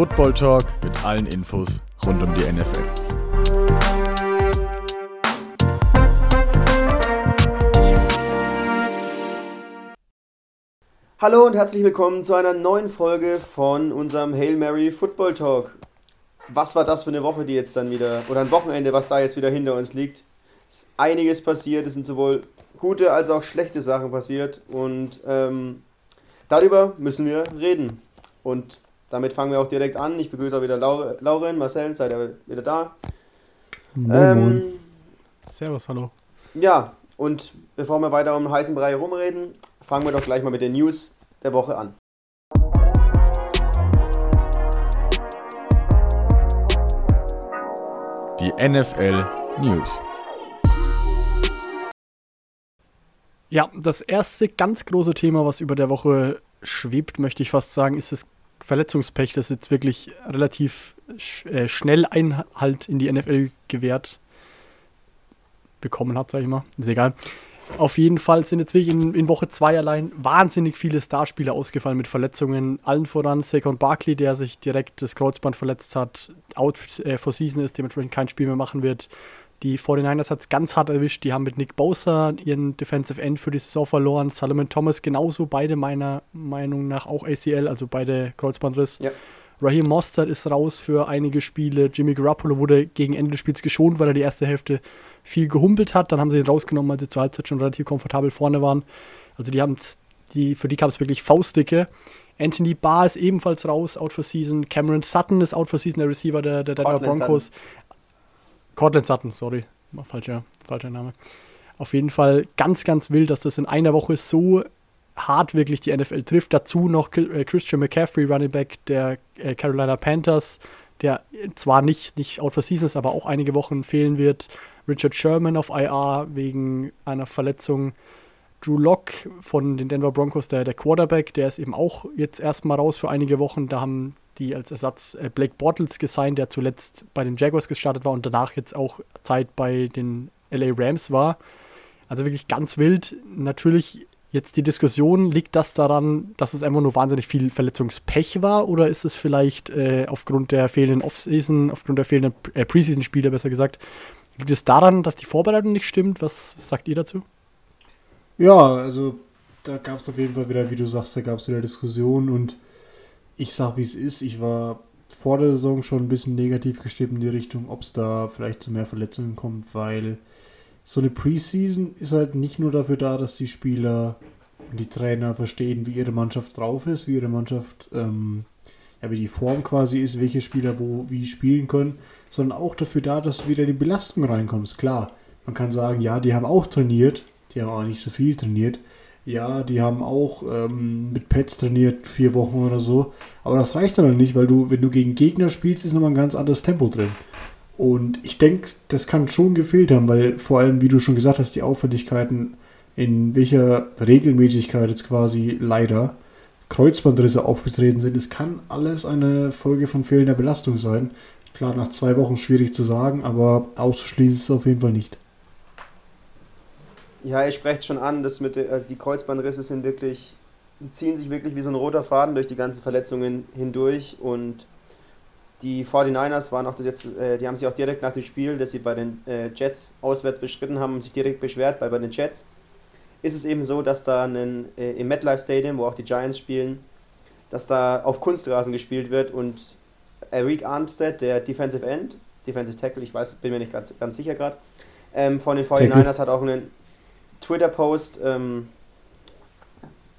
Football Talk mit allen Infos rund um die NFL. Hallo und herzlich willkommen zu einer neuen Folge von unserem Hail Mary Football Talk. Was war das für eine Woche, die jetzt dann wieder, oder ein Wochenende, was da jetzt wieder hinter uns liegt? Ist einiges passiert, es sind sowohl gute als auch schlechte Sachen passiert und ähm, darüber müssen wir reden. Und damit fangen wir auch direkt an. Ich begrüße auch wieder Lauren, Marcel, seid ihr wieder da? Moin, ähm, moin. Servus, hallo. Ja, und bevor wir weiter um den heißen Brei herumreden, fangen wir doch gleich mal mit den News der Woche an. Die NFL News. Ja, das erste ganz große Thema, was über der Woche schwebt, möchte ich fast sagen, ist das Verletzungspech, das jetzt wirklich relativ sch äh, schnell Einhalt in die NFL gewährt bekommen hat, sag ich mal. Ist egal. Auf jeden Fall sind jetzt wirklich in, in Woche 2 allein wahnsinnig viele Starspieler ausgefallen mit Verletzungen. Allen voran Saquon Barkley, der sich direkt das Kreuzband verletzt hat, out äh, for season ist, dementsprechend kein Spiel mehr machen wird. Die 49ers hat es ganz hart erwischt. Die haben mit Nick Bosa ihren Defensive End für die Saison verloren. Solomon Thomas genauso, beide meiner Meinung nach auch ACL, also beide Kreuzbandriss. Ja. Raheem Mostert ist raus für einige Spiele. Jimmy Garoppolo wurde gegen Ende des Spiels geschont, weil er die erste Hälfte viel gehumpelt hat. Dann haben sie ihn rausgenommen, als sie zur Halbzeit schon relativ komfortabel vorne waren. Also die haben die, für die kam es wirklich Faustdicke. Anthony Barr ist ebenfalls raus, out for season. Cameron Sutton ist out for season, der Receiver der, der Denver Broncos. Sutton. Cortland Sutton, sorry. Falscher, falscher Name. Auf jeden Fall ganz, ganz wild, dass das in einer Woche so hart wirklich die NFL trifft. Dazu noch äh, Christian McCaffrey, Running Back der äh, Carolina Panthers, der zwar nicht, nicht out for season ist, aber auch einige Wochen fehlen wird. Richard Sherman auf IR wegen einer Verletzung. Drew Locke von den Denver Broncos, der, der Quarterback, der ist eben auch jetzt erstmal raus für einige Wochen. Da haben die als Ersatz äh, Blake Bortles gesigned, der zuletzt bei den Jaguars gestartet war und danach jetzt auch Zeit bei den LA Rams war. Also wirklich ganz wild. Natürlich jetzt die Diskussion, liegt das daran, dass es einfach nur wahnsinnig viel Verletzungspech war oder ist es vielleicht äh, aufgrund der fehlenden Offseason, aufgrund der fehlenden äh, Preseason-Spiele besser gesagt, liegt es daran, dass die Vorbereitung nicht stimmt? Was sagt ihr dazu? Ja, also da gab es auf jeden Fall wieder, wie du sagst, da gab es wieder Diskussionen und ich sag, wie es ist. Ich war vor der Saison schon ein bisschen negativ gestimmt in die Richtung, ob es da vielleicht zu mehr Verletzungen kommt, weil so eine Preseason ist halt nicht nur dafür da, dass die Spieler und die Trainer verstehen, wie ihre Mannschaft drauf ist, wie ihre Mannschaft, ähm, ja, wie die Form quasi ist, welche Spieler wo wie spielen können, sondern auch dafür da, dass du wieder in die Belastung reinkommst. Klar, man kann sagen, ja, die haben auch trainiert, die haben auch nicht so viel trainiert, ja, die haben auch ähm, mit Pets trainiert, vier Wochen oder so. Aber das reicht dann nicht, weil du, wenn du gegen Gegner spielst, ist nochmal ein ganz anderes Tempo drin. Und ich denke, das kann schon gefehlt haben, weil vor allem, wie du schon gesagt hast, die Auffälligkeiten, in welcher Regelmäßigkeit jetzt quasi leider Kreuzbandrisse aufgetreten sind, es kann alles eine Folge von fehlender Belastung sein. Klar, nach zwei Wochen schwierig zu sagen, aber auszuschließen ist es auf jeden Fall nicht. Ja, ihr sprecht schon an, dass mit, also die Kreuzbandrisse sind wirklich, die ziehen sich wirklich wie so ein roter Faden durch die ganzen Verletzungen hindurch und die 49ers waren auch das jetzt, äh, die haben sich auch direkt nach dem Spiel, das sie bei den äh, Jets auswärts bestritten haben, sich direkt beschwert, weil bei den Jets ist es eben so, dass da einen, äh, im MetLife Stadium, wo auch die Giants spielen, dass da auf Kunstrasen gespielt wird und Eric Armstead, der Defensive End, Defensive Tackle, ich weiß, bin mir nicht ganz, ganz sicher gerade, ähm, von den 49ers hat auch einen Twitter-Post ähm,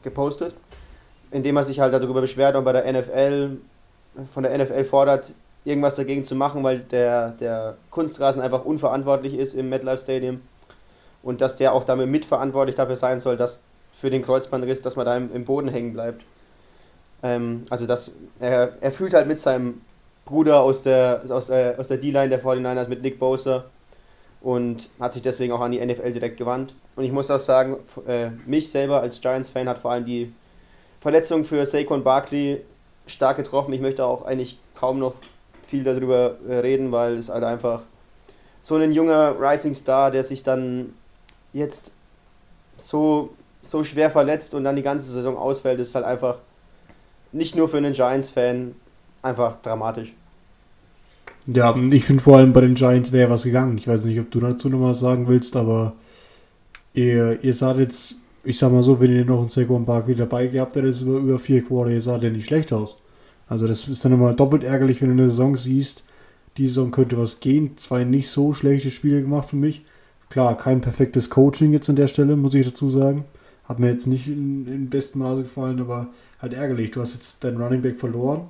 gepostet, in dem er sich halt darüber beschwert und bei der NFL, von der NFL fordert, irgendwas dagegen zu machen, weil der, der Kunstrasen einfach unverantwortlich ist im MetLife Stadium und dass der auch damit mitverantwortlich dafür sein soll, dass für den Kreuzbandriss, dass man da im, im Boden hängen bleibt. Ähm, also dass er, er fühlt halt mit seinem Bruder aus der, aus, äh, aus der D-Line der 49ers mit Nick Bosa und hat sich deswegen auch an die NFL direkt gewandt. Und ich muss auch sagen, äh, mich selber als Giants-Fan hat vor allem die Verletzung für Saquon Barkley stark getroffen. Ich möchte auch eigentlich kaum noch viel darüber äh, reden, weil es halt einfach so ein junger Rising Star, der sich dann jetzt so, so schwer verletzt und dann die ganze Saison ausfällt, ist halt einfach nicht nur für einen Giants-Fan einfach dramatisch. Ja, ich finde vor allem bei den Giants wäre was gegangen. Ich weiß nicht, ob du dazu noch was sagen willst, aber ihr, ihr saht jetzt, ich sag mal so, wenn ihr noch einen Saquon Barkley dabei gehabt hättet, über, über vier Quarter, ihr saht ja nicht schlecht aus. Also das ist dann immer doppelt ärgerlich, wenn du eine Saison siehst, die Saison könnte was gehen. Zwei nicht so schlechte Spiele gemacht für mich. Klar, kein perfektes Coaching jetzt an der Stelle, muss ich dazu sagen. Hat mir jetzt nicht in, in bestem Maße gefallen, aber halt ärgerlich. Du hast jetzt deinen Running Back verloren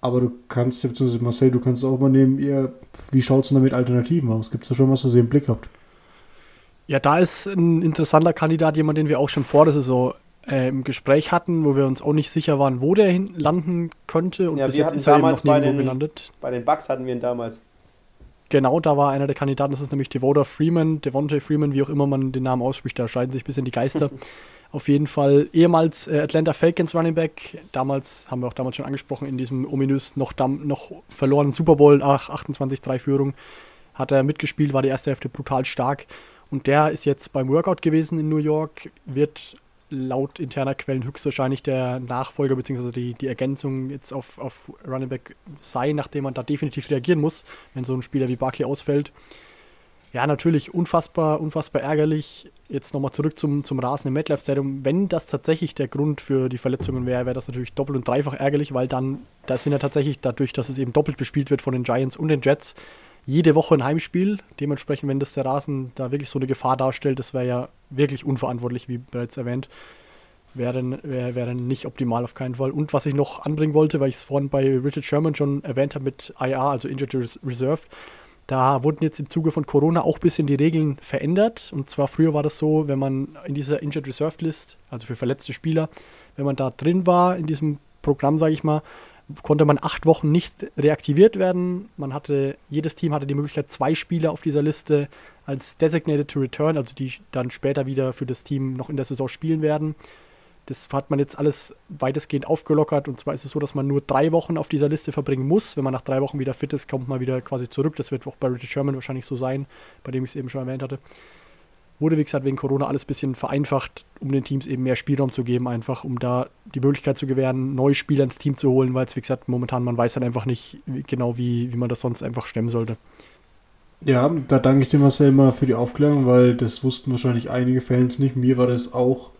aber du kannst, beziehungsweise Marcel, du kannst auch mal nehmen, ihr, wie schaut es denn da mit Alternativen aus? Gibt es da schon was, was ihr im Blick habt? Ja, da ist ein interessanter Kandidat, jemand, den wir auch schon vor der Saison äh, im Gespräch hatten, wo wir uns auch nicht sicher waren, wo der hin landen könnte. Und ja, bis wir jetzt hatten ist er eben damals noch bei den, gelandet. bei den Bucks hatten wir ihn damals. Genau, da war einer der Kandidaten, das ist nämlich Devonta Freeman, Devonta Freeman, wie auch immer man den Namen ausspricht, da scheiden sich ein bisschen die Geister. Auf jeden Fall ehemals äh, Atlanta Falcons Running Back. Damals, haben wir auch damals schon angesprochen, in diesem ominös noch, noch verlorenen Super Bowl nach 28-3 Führung hat er mitgespielt, war die erste Hälfte brutal stark. Und der ist jetzt beim Workout gewesen in New York, wird laut interner Quellen höchstwahrscheinlich der Nachfolger bzw. Die, die Ergänzung jetzt auf, auf Running Back sein, nachdem man da definitiv reagieren muss, wenn so ein Spieler wie Barkley ausfällt. Ja, natürlich unfassbar, unfassbar ärgerlich. Jetzt nochmal zurück zum, zum Rasen im MetLife Stadium. Wenn das tatsächlich der Grund für die Verletzungen wäre, wäre das natürlich doppelt und dreifach ärgerlich, weil dann, da sind ja tatsächlich dadurch, dass es eben doppelt bespielt wird von den Giants und den Jets, jede Woche ein Heimspiel. Dementsprechend, wenn das der Rasen da wirklich so eine Gefahr darstellt, das wäre ja wirklich unverantwortlich, wie bereits erwähnt. Wäre wär, wär nicht optimal auf keinen Fall. Und was ich noch anbringen wollte, weil ich es vorhin bei Richard Sherman schon erwähnt habe mit IR, also Injured Reserve, da wurden jetzt im Zuge von Corona auch ein bisschen die Regeln verändert. Und zwar früher war das so, wenn man in dieser Injured Reserve List, also für verletzte Spieler, wenn man da drin war in diesem Programm, sage ich mal, konnte man acht Wochen nicht reaktiviert werden. Man hatte, jedes Team hatte die Möglichkeit, zwei Spieler auf dieser Liste als Designated to Return, also die dann später wieder für das Team noch in der Saison spielen werden. Das hat man jetzt alles weitestgehend aufgelockert. Und zwar ist es so, dass man nur drei Wochen auf dieser Liste verbringen muss. Wenn man nach drei Wochen wieder fit ist, kommt man wieder quasi zurück. Das wird auch bei Richard Sherman wahrscheinlich so sein, bei dem ich es eben schon erwähnt hatte. Wurde, wie gesagt, wegen Corona alles ein bisschen vereinfacht, um den Teams eben mehr Spielraum zu geben, einfach um da die Möglichkeit zu gewähren, neue Spieler ins Team zu holen, weil es, wie gesagt, momentan man weiß dann einfach nicht genau, wie, wie man das sonst einfach stemmen sollte. Ja, da danke ich dir Marcel mal für die Aufklärung, weil das wussten wahrscheinlich einige Fans nicht. Mir war das auch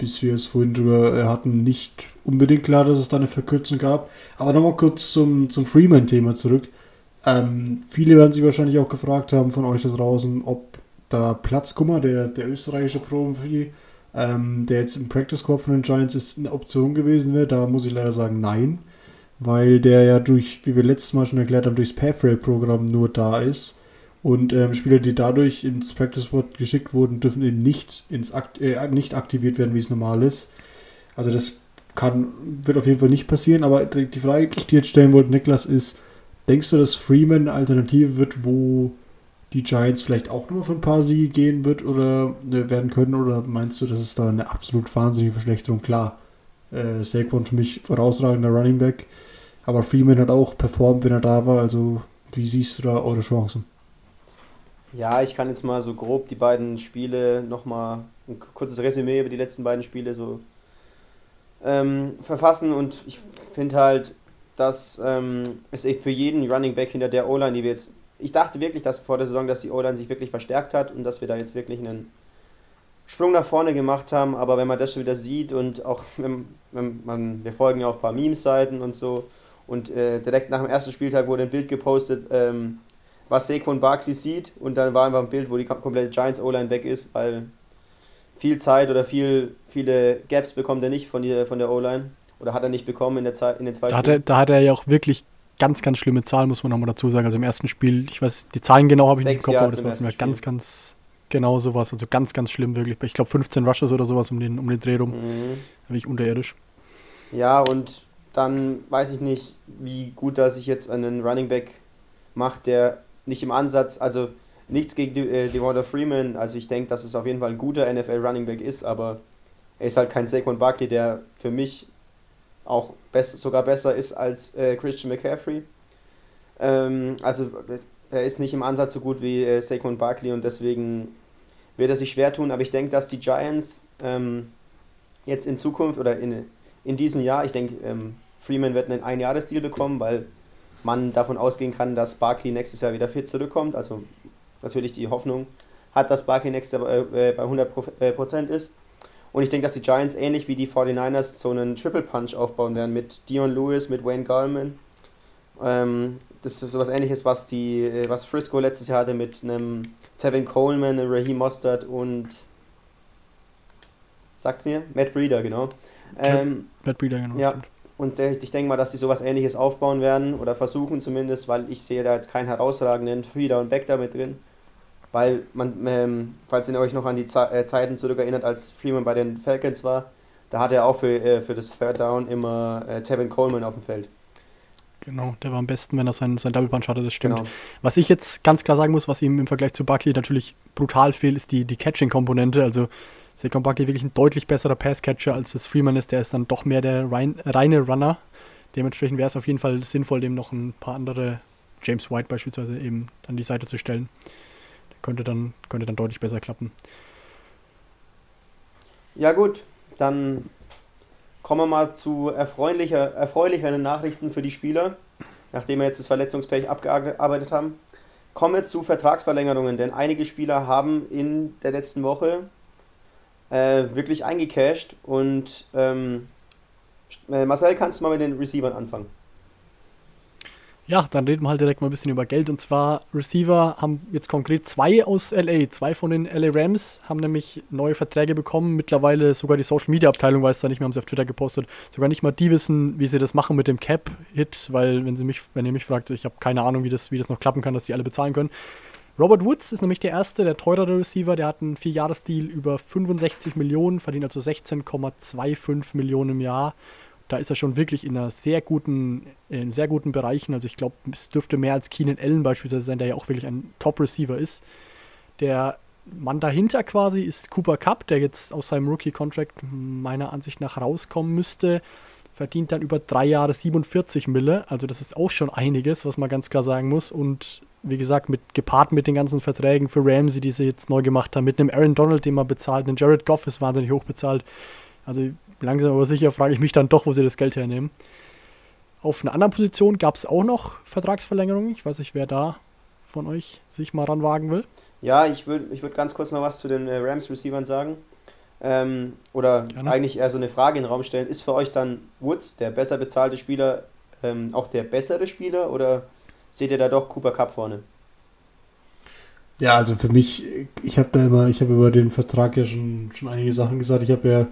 bis wir es vorhin drüber äh, hatten, nicht unbedingt klar, dass es da eine Verkürzung gab. Aber nochmal kurz zum, zum Freeman-Thema zurück. Ähm, viele werden sich wahrscheinlich auch gefragt haben von euch da draußen, ob da Platzkummer, der, der österreichische Profi, ähm, der jetzt im Practice Corps von den Giants ist, eine Option gewesen wäre. Da muss ich leider sagen, nein. Weil der ja durch, wie wir letztes Mal schon erklärt haben, durchs Pathway-Programm nur da ist. Und ähm, Spieler, die dadurch ins Practice Squad geschickt wurden, dürfen eben nicht, ins Akt, äh, nicht aktiviert werden, wie es normal ist. Also das kann, wird auf jeden Fall nicht passieren. Aber die Frage, die ich dir jetzt stellen wollte, Niklas, ist, denkst du, dass Freeman eine Alternative wird, wo die Giants vielleicht auch nur für ein paar Siege gehen wird oder äh, werden können? Oder meinst du, dass es da eine absolut wahnsinnige Verschlechterung? Klar, äh, Saquon für mich vorausragender Running Back, aber Freeman hat auch performt, wenn er da war. Also wie siehst du da eure Chancen? Ja, ich kann jetzt mal so grob die beiden Spiele nochmal ein kurzes Resümee über die letzten beiden Spiele so ähm, verfassen und ich finde halt, dass ähm, es für jeden Running Back hinter der O-Line, die wir jetzt. Ich dachte wirklich, dass vor der Saison, dass die O-Line sich wirklich verstärkt hat und dass wir da jetzt wirklich einen Sprung nach vorne gemacht haben, aber wenn man das schon wieder sieht und auch wenn, wenn man, wir folgen ja auch ein paar Memes-Seiten und so und äh, direkt nach dem ersten Spieltag wurde ein Bild gepostet, ähm, was Saquon Barkley sieht und dann war einfach ein Bild, wo die komplette Giants O-Line weg ist, weil viel Zeit oder viel, viele Gaps bekommt er nicht von, die, von der O-Line oder hat er nicht bekommen in, der Zeit, in den zwei da hat, er, da hat er ja auch wirklich ganz, ganz schlimme Zahlen, muss man nochmal dazu sagen. Also im ersten Spiel, ich weiß, die Zahlen genau habe ich nicht im Kopf, aber das war mir ganz, ganz genau sowas. Also ganz, ganz schlimm wirklich. Ich glaube 15 Rushes oder sowas um den, um den Dreh rum. Mhm. Wirklich unterirdisch. Ja, und dann weiß ich nicht, wie gut er sich jetzt einen Running Back macht, der nicht im Ansatz, also nichts gegen De äh, Devonta Freeman, also ich denke, dass es auf jeden Fall ein guter NFL Running Back ist, aber er ist halt kein Saquon Barkley, der für mich auch best, sogar besser ist als äh, Christian McCaffrey. Ähm, also er ist nicht im Ansatz so gut wie äh, Saquon Barkley und deswegen wird er sich schwer tun, aber ich denke, dass die Giants ähm, jetzt in Zukunft oder in, in diesem Jahr. Ich denke, ähm, Freeman wird einen Einjahresdeal bekommen, weil man davon ausgehen kann, dass Barkley nächstes Jahr wieder fit zurückkommt. Also natürlich die Hoffnung hat, dass Barkley nächstes Jahr äh, bei 100% ist. Und ich denke, dass die Giants ähnlich wie die 49ers so einen Triple Punch aufbauen werden mit Dion Lewis, mit Wayne Gallman. Ähm, das ist sowas ähnliches, was, die, äh, was Frisco letztes Jahr hatte mit einem Tevin Coleman, Raheem Mostert und sagt mir, Matt Breeder, genau. Ähm, Matt Breeder, genau. Ja, und ich denke mal, dass sie sowas ähnliches aufbauen werden oder versuchen zumindest, weil ich sehe da jetzt keinen herausragenden Frieda und Beck da mit drin. Weil man, ähm, falls ihr euch noch an die Ze äh, Zeiten zurück erinnert, als Freeman bei den Falcons war, da hatte er auch für, äh, für das Third Down immer äh, Tevin Coleman auf dem Feld. Genau, der war am besten, wenn er sein, sein Double Punch hatte, das stimmt. Genau. Was ich jetzt ganz klar sagen muss, was ihm im Vergleich zu Buckley natürlich brutal fehlt, ist die, die Catching-Komponente. Also Saquon Buckley wirklich ein deutlich besserer Passcatcher als das Freeman ist. Der ist dann doch mehr der rein, reine Runner. Dementsprechend wäre es auf jeden Fall sinnvoll, dem noch ein paar andere, James White beispielsweise, eben an die Seite zu stellen. Der könnte dann, könnte dann deutlich besser klappen. Ja gut, dann kommen wir mal zu erfreulicher, erfreulicheren Nachrichten für die Spieler, nachdem wir jetzt das Verletzungspech abgearbeitet haben. Kommen wir zu Vertragsverlängerungen, denn einige Spieler haben in der letzten Woche äh, wirklich eingecashed. Und ähm, äh, Marcel, kannst du mal mit den Receivern anfangen? Ja, dann reden wir halt direkt mal ein bisschen über Geld. Und zwar, Receiver haben jetzt konkret zwei aus LA. Zwei von den LA Rams haben nämlich neue Verträge bekommen. Mittlerweile sogar die Social Media Abteilung weiß da nicht mehr, haben sie auf Twitter gepostet. Sogar nicht mal die wissen, wie sie das machen mit dem Cap-Hit, weil, wenn, sie mich, wenn ihr mich fragt, ich habe keine Ahnung, wie das, wie das noch klappen kann, dass sie alle bezahlen können. Robert Woods ist nämlich der erste, der teurere Receiver. Der hat einen Vierjahresdeal über 65 Millionen, verdient also 16,25 Millionen im Jahr. Da ist er schon wirklich in einer sehr guten, in sehr guten Bereichen. Also ich glaube, es dürfte mehr als Keenan Allen beispielsweise sein, der ja auch wirklich ein Top-Receiver ist. Der Mann dahinter quasi ist Cooper Cup, der jetzt aus seinem Rookie-Contract meiner Ansicht nach rauskommen müsste. Verdient dann über drei Jahre 47 Mille. Also das ist auch schon einiges, was man ganz klar sagen muss. Und wie gesagt, mit, gepaart mit den ganzen Verträgen für Ramsey, die sie jetzt neu gemacht haben, mit einem Aaron Donald, den man bezahlt, einen Jared Goff ist wahnsinnig hoch bezahlt. Also langsam aber sicher frage ich mich dann doch, wo sie das Geld hernehmen. Auf einer anderen Position gab es auch noch Vertragsverlängerungen. Ich weiß nicht, wer da von euch sich mal ranwagen will. Ja, ich würde ich würd ganz kurz noch was zu den äh, Rams-Receivern sagen. Ähm, oder Gerne. eigentlich eher so eine Frage in den Raum stellen. Ist für euch dann Woods, der besser bezahlte Spieler, ähm, auch der bessere Spieler oder seht ihr da doch Cooper Cup vorne. Ja, also für mich, ich habe da immer, ich habe über den Vertrag ja schon, schon einige Sachen gesagt. Ich habe ja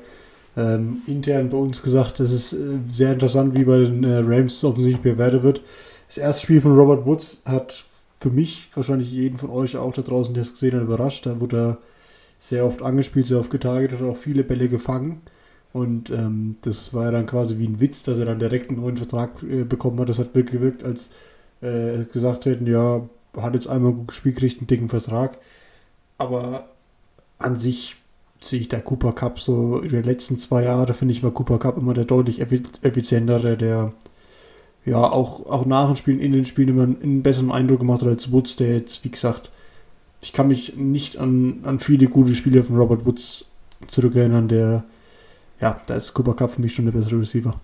ähm, intern bei uns gesagt, dass es äh, sehr interessant, wie bei den äh, Rams offensichtlich bewertet wird. Das erste Spiel von Robert Woods hat für mich, wahrscheinlich jeden von euch auch da draußen, der es gesehen hat, überrascht. Da wurde er sehr oft angespielt, sehr oft getargetet, hat auch viele Bälle gefangen. Und ähm, das war ja dann quasi wie ein Witz, dass er dann direkt einen neuen Vertrag äh, bekommen hat. Das hat wirklich gewirkt, als äh, gesagt hätten, ja, hat jetzt einmal gut gespielt, kriegt einen dicken Vertrag. Aber an sich sehe ich der Cooper Cup so in den letzten zwei Jahren, finde ich, war Cooper Cup immer der deutlich effizientere, der ja auch, auch nach dem Spielen, in den Spielen immer einen besseren Eindruck gemacht hat als Woods, der jetzt, wie gesagt, ich kann mich nicht an, an viele gute Spiele von Robert Woods zurückerinnern, der, ja, da ist Cooper Cup für mich schon der bessere Receiver.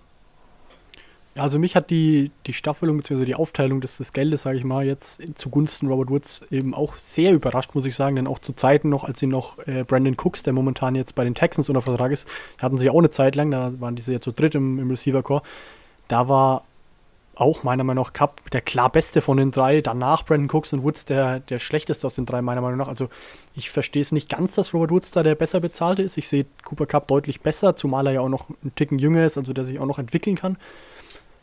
Also mich hat die, die Staffelung bzw. die Aufteilung des, des Geldes, sage ich mal, jetzt zugunsten Robert Woods eben auch sehr überrascht, muss ich sagen. Denn auch zu Zeiten noch, als sie noch äh, Brandon Cooks, der momentan jetzt bei den Texans unter Vertrag ist, hatten sie auch eine Zeit lang, da waren diese jetzt zu dritt im, im Receiver-Core. Da war auch meiner Meinung nach Cup der klar beste von den drei. Danach Brandon Cooks und Woods der, der schlechteste aus den drei, meiner Meinung nach. Also ich verstehe es nicht ganz, dass Robert Woods da der besser bezahlte ist. Ich sehe Cooper Cup deutlich besser, zumal er ja auch noch einen Ticken jünger ist, also der sich auch noch entwickeln kann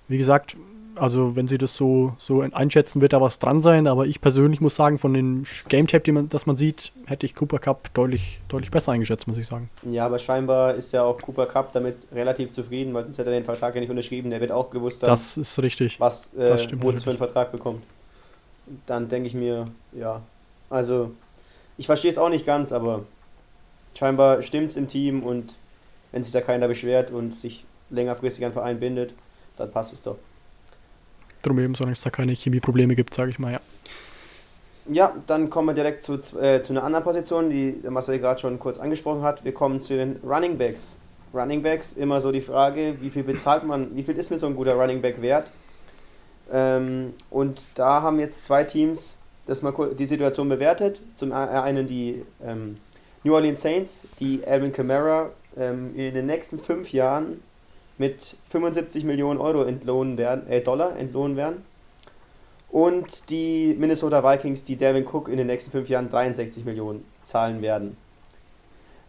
wie gesagt, also wenn sie das so, so einschätzen, wird da was dran sein, aber ich persönlich muss sagen, von dem Game Tape, man, das man sieht, hätte ich Cooper Cup deutlich, deutlich besser eingeschätzt, muss ich sagen. Ja, aber scheinbar ist ja auch Cooper Cup damit relativ zufrieden, weil sonst hätte er den Vertrag ja nicht unterschrieben. Der wird auch gewusst haben, das ist richtig. was äh, Woods für einen Vertrag bekommt. Dann denke ich mir, ja, also ich verstehe es auch nicht ganz, aber scheinbar stimmt es im Team und wenn sich da keiner beschwert und sich längerfristig ein Verein bindet, dann passt es doch. Drum eben, solange es da keine Chemieprobleme gibt, sage ich mal, ja. Ja, dann kommen wir direkt zu, äh, zu einer anderen Position, die Marcel gerade schon kurz angesprochen hat. Wir kommen zu den Running Backs. Running Backs immer so die Frage, wie viel bezahlt man, wie viel ist mir so ein guter Running Back wert? Ähm, und da haben jetzt zwei Teams das mal die Situation bewertet. Zum einen die ähm, New Orleans Saints, die Alvin Kamara ähm, in den nächsten fünf Jahren mit 75 Millionen Euro entlohnen werden, äh, Dollar entlohnen werden. Und die Minnesota Vikings, die Devin Cook in den nächsten fünf Jahren 63 Millionen zahlen werden.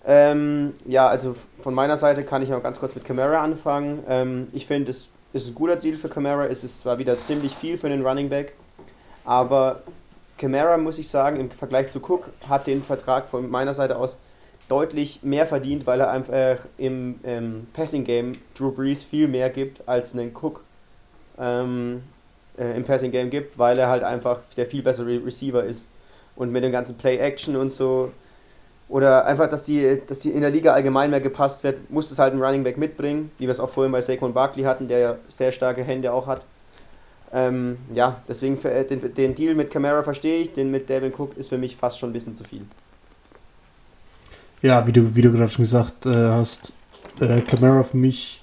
Ähm, ja, also von meiner Seite kann ich noch ganz kurz mit Camara anfangen. Ähm, ich finde, es ist ein guter Deal für Camara. Es ist zwar wieder ziemlich viel für den Running Back, aber Camara, muss ich sagen, im Vergleich zu Cook hat den Vertrag von meiner Seite aus deutlich mehr verdient, weil er einfach im, im Passing Game Drew Brees viel mehr gibt als einen Cook ähm, äh, im Passing Game gibt, weil er halt einfach der viel bessere Receiver ist. Und mit dem ganzen Play Action und so oder einfach, dass die, dass die in der Liga allgemein mehr gepasst wird, muss es halt ein Running Back mitbringen, wie wir es auch vorhin bei Saquon Barkley hatten, der ja sehr starke Hände auch hat. Ähm, ja, deswegen äh, den, den Deal mit Camara verstehe ich, den mit Devin Cook ist für mich fast schon ein bisschen zu viel. Ja, wie du, wie du gerade schon gesagt äh, hast, äh, Camara für mich,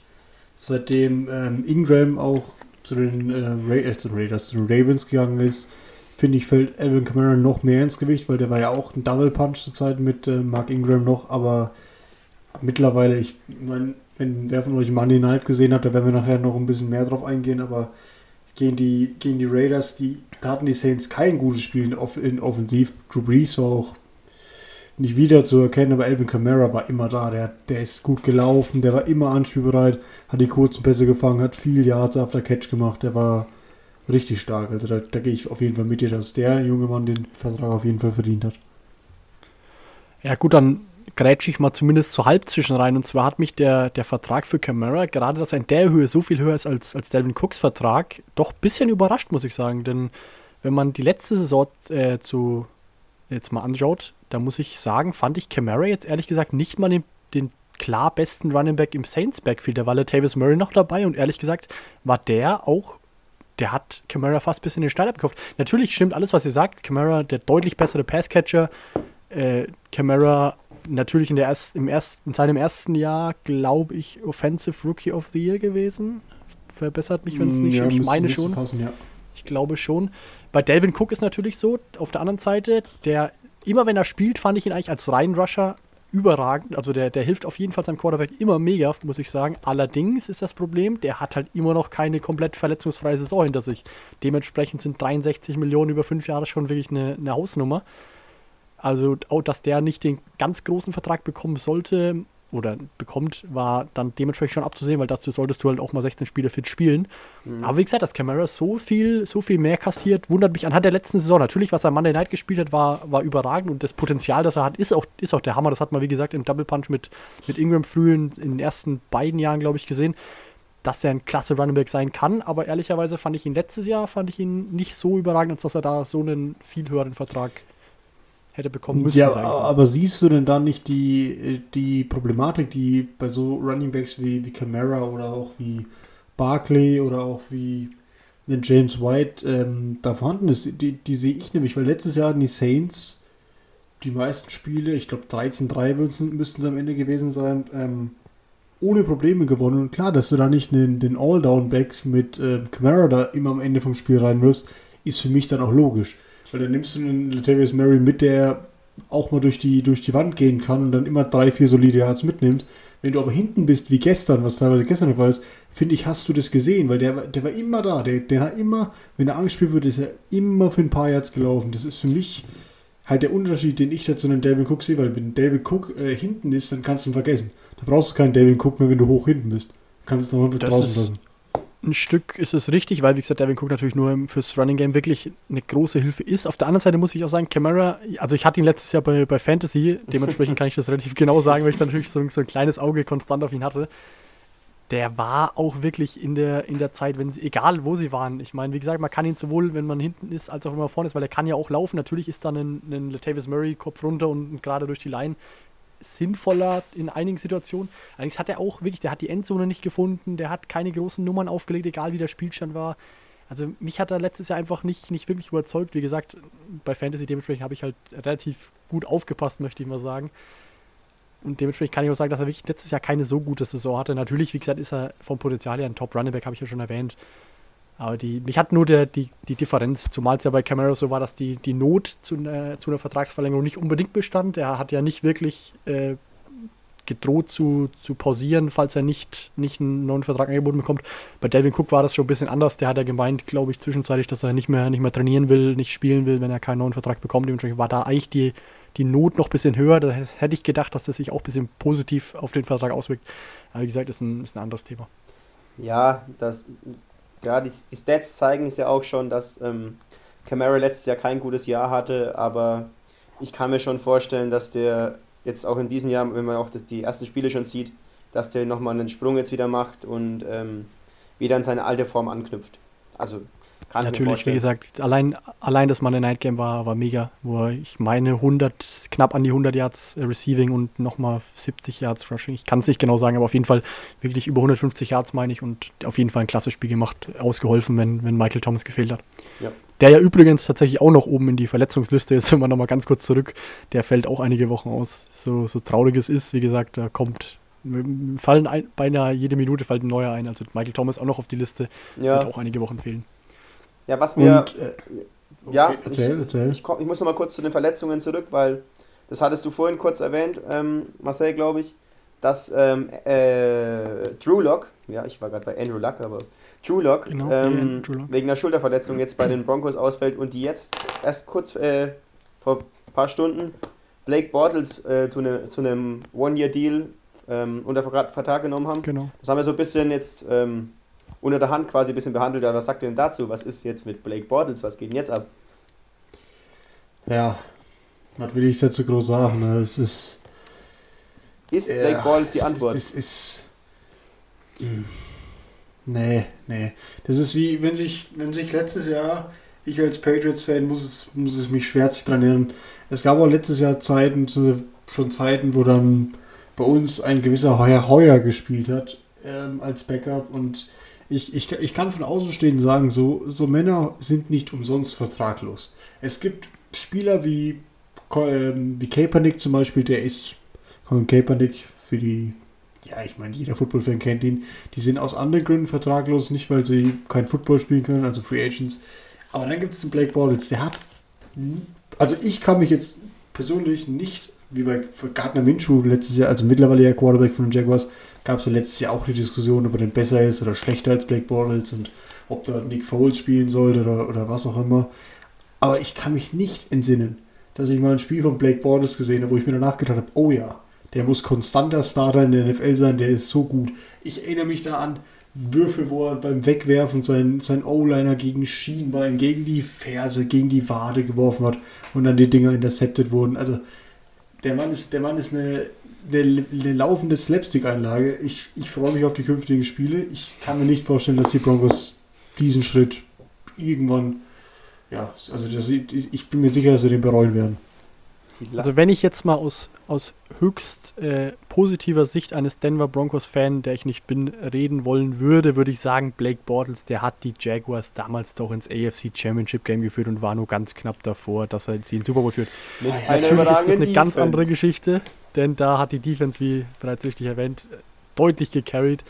seitdem ähm, Ingram auch zu den, äh, Ra äh, zu den Raiders, zu den Ravens gegangen ist, finde ich, fällt Alvin Kamara noch mehr ins Gewicht, weil der war ja auch ein Double Punch zur Zeit mit äh, Mark Ingram noch, aber mittlerweile, ich meine, wenn wer von euch Monday Night gesehen hat, da werden wir nachher noch ein bisschen mehr drauf eingehen, aber gegen die, gegen die Raiders, die, da hatten die Saints kein gutes Spiel in, Off in Offensiv. Drew Brees war auch nicht wieder zu erkennen, aber Alvin Kamara war immer da. Der, der ist gut gelaufen, der war immer anspielbereit, hat die kurzen Pässe gefangen, hat viel Yards after Catch gemacht. Der war richtig stark. Also da, da gehe ich auf jeden Fall mit dir, dass der junge Mann den Vertrag auf jeden Fall verdient hat. Ja, gut, dann grätsche ich mal zumindest zur Halbzwischen rein. Und zwar hat mich der, der Vertrag für Camara, gerade dass er in der Höhe so viel höher ist als, als Delvin Cooks Vertrag, doch ein bisschen überrascht, muss ich sagen. Denn wenn man die letzte Saison äh, zu, jetzt mal anschaut, da muss ich sagen, fand ich Camara jetzt ehrlich gesagt nicht mal den, den klar besten Running Back im Saints Backfield. Da war Latavius Murray noch dabei und ehrlich gesagt war der auch der hat Camara fast bis in den Stein abgekauft. Natürlich stimmt alles, was ihr sagt. Camara, der deutlich bessere Passcatcher. Äh, Camara natürlich in, der erst, im ersten, in seinem ersten Jahr, glaube ich, Offensive Rookie of the Year gewesen. Verbessert mich, wenn es nicht ja, stimmt. Ich meine schon. Passen, ja. Ich glaube schon. Bei Delvin Cook ist natürlich so, auf der anderen Seite, der immer wenn er spielt, fand ich ihn eigentlich als Reihenrusher überragend. Also der, der hilft auf jeden Fall seinem Quarterback immer mega, muss ich sagen. Allerdings ist das Problem, der hat halt immer noch keine komplett verletzungsfreie Saison hinter sich. Dementsprechend sind 63 Millionen über fünf Jahre schon wirklich eine, eine Hausnummer. Also, dass der nicht den ganz großen Vertrag bekommen sollte, oder bekommt, war dann dementsprechend schon abzusehen, weil dazu solltest du halt auch mal 16 Spiele fit spielen. Mhm. Aber wie gesagt, dass Camara so viel, so viel mehr kassiert, wundert mich anhand der letzten Saison. Natürlich, was er Monday Night gespielt hat, war, war überragend und das Potenzial, das er hat, ist auch, ist auch der Hammer. Das hat man, wie gesagt, im Double Punch mit, mit Ingram früh in, in den ersten beiden Jahren, glaube ich, gesehen, dass er ein klasse Running Back sein kann. Aber ehrlicherweise fand ich ihn letztes Jahr, fand ich ihn nicht so überragend, als dass er da so einen viel höheren Vertrag hätte bekommen müssen. Ja, aber siehst du denn da nicht die, die Problematik, die bei so Running Backs wie, wie Camara oder auch wie Barkley oder auch wie den James White ähm, da vorhanden ist? Die, die sehe ich nämlich, weil letztes Jahr die Saints die meisten Spiele, ich glaube 13-3 müssten es am Ende gewesen sein, ähm, ohne Probleme gewonnen. Und klar, dass du da nicht den, den All-Down-Back mit äh, Camara da immer am Ende vom Spiel reinwirfst, ist für mich dann auch logisch. Weil dann nimmst du einen Latavius Murray mit, der auch mal durch die, durch die Wand gehen kann und dann immer drei, vier solide Yards mitnimmt. Wenn du aber hinten bist, wie gestern, was teilweise gestern der Fall ist, finde ich, hast du das gesehen, weil der, der war immer da. Der, der hat immer, wenn er angespielt wird, ist er immer für ein paar Yards gelaufen. Das ist für mich halt der Unterschied, den ich da zu einem David Cook sehe, weil wenn David Cook äh, hinten ist, dann kannst du ihn vergessen. Da brauchst du keinen David Cook mehr, wenn du hoch hinten bist. Du kannst es noch einfach draußen lassen ein Stück ist es richtig, weil, wie gesagt, Devin Cook natürlich nur fürs Running Game wirklich eine große Hilfe ist. Auf der anderen Seite muss ich auch sagen, Camara, also ich hatte ihn letztes Jahr bei, bei Fantasy, dementsprechend kann ich das relativ genau sagen, weil ich da natürlich so, so, ein kleines Auge konstant auf ihn hatte. Der war auch wirklich in der, in der Zeit, wenn sie, egal wo sie waren. Ich meine, wie gesagt, man kann ihn sowohl, wenn man hinten ist, als auch wenn man vorne ist, weil er kann ja auch laufen. Natürlich ist dann ein, ein Latavius Murray Kopf runter und gerade durch die Line sinnvoller in einigen Situationen. Allerdings hat er auch wirklich, der hat die Endzone nicht gefunden, der hat keine großen Nummern aufgelegt, egal wie der Spielstand war. Also mich hat er letztes Jahr einfach nicht, nicht wirklich überzeugt. Wie gesagt, bei Fantasy dementsprechend habe ich halt relativ gut aufgepasst, möchte ich mal sagen. und dementsprechend kann ich auch sagen, dass er wirklich letztes Jahr keine so gute Saison hatte. Natürlich, wie gesagt, ist er vom Potenzial her ein Top Running Back, habe ich ja schon erwähnt. Aber die, mich hat nur der, die, die Differenz, zumal es ja bei Camaro so war, dass die, die Not zu, äh, zu einer Vertragsverlängerung nicht unbedingt bestand. Er hat ja nicht wirklich äh, gedroht zu, zu pausieren, falls er nicht, nicht einen neuen Vertrag angeboten bekommt. Bei Delvin Cook war das schon ein bisschen anders. Der hat ja gemeint, glaube ich, zwischenzeitlich, dass er nicht mehr, nicht mehr trainieren will, nicht spielen will, wenn er keinen neuen Vertrag bekommt. Dementsprechend war da eigentlich die, die Not noch ein bisschen höher. Da hätte ich gedacht, dass das sich auch ein bisschen positiv auf den Vertrag auswirkt. Aber wie gesagt, ist ein, ist ein anderes Thema. Ja, das, ja die, die Stats zeigen es ja auch schon, dass ähm, Camara letztes Jahr kein gutes Jahr hatte, aber ich kann mir schon vorstellen, dass der jetzt auch in diesem Jahr, wenn man auch das, die ersten Spiele schon sieht, dass der nochmal einen Sprung jetzt wieder macht und ähm, wieder in seine alte Form anknüpft. Also kann Natürlich, wie gesagt, allein, allein das Monday Night Game war, war mega, wo ich meine 100, knapp an die 100 Yards äh, Receiving und nochmal 70 Yards Rushing. Ich kann es nicht genau sagen, aber auf jeden Fall wirklich über 150 Yards meine ich und auf jeden Fall ein klasse Spiel gemacht, ausgeholfen, wenn, wenn Michael Thomas gefehlt hat. Ja. Der ja übrigens tatsächlich auch noch oben in die Verletzungsliste ist, wenn wir nochmal ganz kurz zurück, der fällt auch einige Wochen aus. So, so traurig es ist, wie gesagt, da kommt fallen ein, beinahe jede Minute fällt ein neuer ein. Also Michael Thomas auch noch auf die Liste, ja. wird auch einige Wochen fehlen. Ja, was wir. Und, äh, okay, ja, erzähl, ich, erzähl. Ich, ich, muss noch mal kurz zu den Verletzungen zurück, weil das hattest du vorhin kurz erwähnt, ähm, Marcel, glaube ich, dass ähm, äh, Drew Lock, ja, ich war gerade bei Andrew Luck, aber Drew Lock, genau, ähm, Drew Lock, wegen einer Schulterverletzung jetzt bei den Broncos ausfällt und die jetzt erst kurz äh, vor ein paar Stunden Blake Bortles äh, zu, ne, zu einem One-Year-Deal ähm, unter Vertrag genommen haben. Genau. Das haben wir so ein bisschen jetzt ähm, unter der Hand quasi ein bisschen behandelt. Aber was sagt ihr denn dazu? Was ist jetzt mit Blake Bortles? Was geht denn jetzt ab? Ja, was will ich dazu groß sagen? Ne? Es ist. Ist ja, Blake Bortles die Antwort? Es ist. ist hm. nee, nee. Das ist wie, wenn sich, wenn sich letztes Jahr, ich als Patriots-Fan muss es, muss es mich schwer sich daran erinnern. Es gab auch letztes Jahr Zeiten, schon Zeiten, wo dann bei uns ein gewisser Heuer Heuer gespielt hat ähm, als Backup und ich, ich, ich kann von außen stehen sagen, so, so Männer sind nicht umsonst vertraglos. Es gibt Spieler wie, ähm, wie Kaepernick zum Beispiel, der ist, Colin Kaepernick für die, ja, ich meine, jeder Football-Fan kennt ihn, die sind aus anderen Gründen vertraglos, nicht weil sie kein Football spielen können, also Free Agents. Aber dann gibt es den Blake Bortles, der hat, also ich kann mich jetzt persönlich nicht, wie bei Gardner Minshew letztes Jahr, also mittlerweile ja Quarterback von den Jaguars, gab es ja letztes Jahr auch die Diskussion, ob er denn besser ist oder schlechter als Blake Bortles und ob da Nick Foles spielen sollte oder, oder was auch immer. Aber ich kann mich nicht entsinnen, dass ich mal ein Spiel von Blake Bortles gesehen habe, wo ich mir danach gedacht habe, oh ja, der muss konstanter Starter in der NFL sein, der ist so gut. Ich erinnere mich da an Würfe, wo er beim Wegwerfen sein, sein O-Liner gegen Schienbein, gegen die Ferse, gegen die Wade geworfen hat und dann die Dinger intercepted wurden. Also der Mann ist, der Mann ist eine eine, eine laufende Slapstick-Einlage. Ich, ich freue mich auf die künftigen Spiele. Ich kann mir nicht vorstellen, dass die Broncos diesen Schritt irgendwann, ja, also das, ich bin mir sicher, dass sie den bereuen werden. Also wenn ich jetzt mal aus, aus höchst äh, positiver Sicht eines Denver Broncos-Fan, der ich nicht bin, reden wollen würde, würde ich sagen, Blake Bortles, der hat die Jaguars damals doch ins AFC Championship Game geführt und war nur ganz knapp davor, dass er sie in Super Bowl führt. Mit Natürlich ist das eine ganz andere Geschichte denn da hat die Defense, wie bereits richtig erwähnt, deutlich gecarried.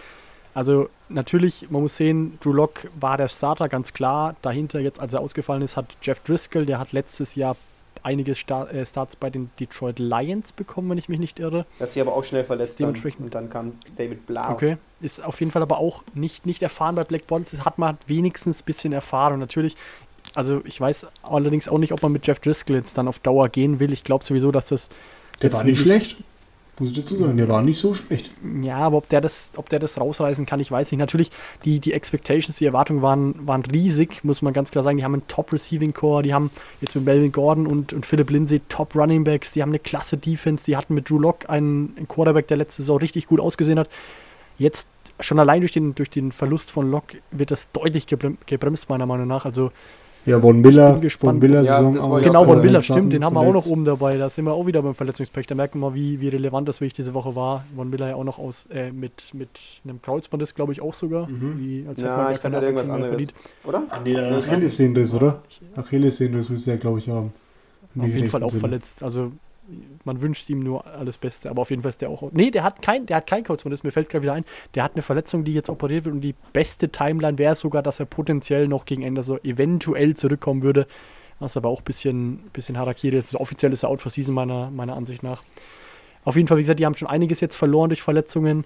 Also natürlich, man muss sehen, Drew Lock war der Starter, ganz klar. Dahinter jetzt, als er ausgefallen ist, hat Jeff Driscoll, der hat letztes Jahr einige Star äh, Starts bei den Detroit Lions bekommen, wenn ich mich nicht irre. Er hat sich aber auch schnell verletzt dementsprechend. und dann kam David Blau. Okay, ist auf jeden Fall aber auch nicht, nicht erfahren bei Black Bonds, hat man wenigstens ein bisschen Erfahrung. Natürlich, also ich weiß allerdings auch nicht, ob man mit Jeff Driscoll jetzt dann auf Dauer gehen will. Ich glaube sowieso, dass das der war nicht schlecht. Muss ich dazu sagen, der war nicht so schlecht. Ja, aber ob der das, ob der das rausreißen kann, ich weiß nicht. Natürlich, die, die Expectations, die Erwartungen waren, waren riesig, muss man ganz klar sagen. Die haben einen Top-Receiving-Core, die haben jetzt mit Melvin Gordon und, und Philip Lindsay Top-Running-Backs, die haben eine klasse Defense, die hatten mit Drew Lock einen, einen Quarterback, der letzte Saison richtig gut ausgesehen hat. Jetzt schon allein durch den, durch den Verlust von Lock wird das deutlich gebremst, meiner Meinung nach. Also ja, Von Miller, Von Miller Saison ja, auch. Genau, Von Miller, stimmt, den haben wir auch noch oben dabei. Da sind wir auch wieder beim Verletzungspech. Da merken wir, wie, wie relevant das wirklich diese Woche war. Von Miller ja auch noch aus äh, mit, mit einem Kreuzband ist, glaube ich, auch sogar. Mhm. Wie, als ja, man ich keine irgendwas mehr verliert. Oder? Ah, nee, Achillessehnenriss, oder? Achillessehnenriss müsste er, glaube ich, haben. Auf jeden Fall auch Sinn. verletzt. Also man wünscht ihm nur alles Beste, aber auf jeden Fall ist der auch. Nee, der hat kein, der hat kein Kreuzband, mir fällt gerade wieder ein. Der hat eine Verletzung, die jetzt operiert wird und die beste Timeline wäre sogar, dass er potenziell noch gegen Ende so eventuell zurückkommen würde. Was aber auch ein bisschen, bisschen Harakiri ist. Also offiziell ist er out for season, meiner, meiner Ansicht nach. Auf jeden Fall, wie gesagt, die haben schon einiges jetzt verloren durch Verletzungen.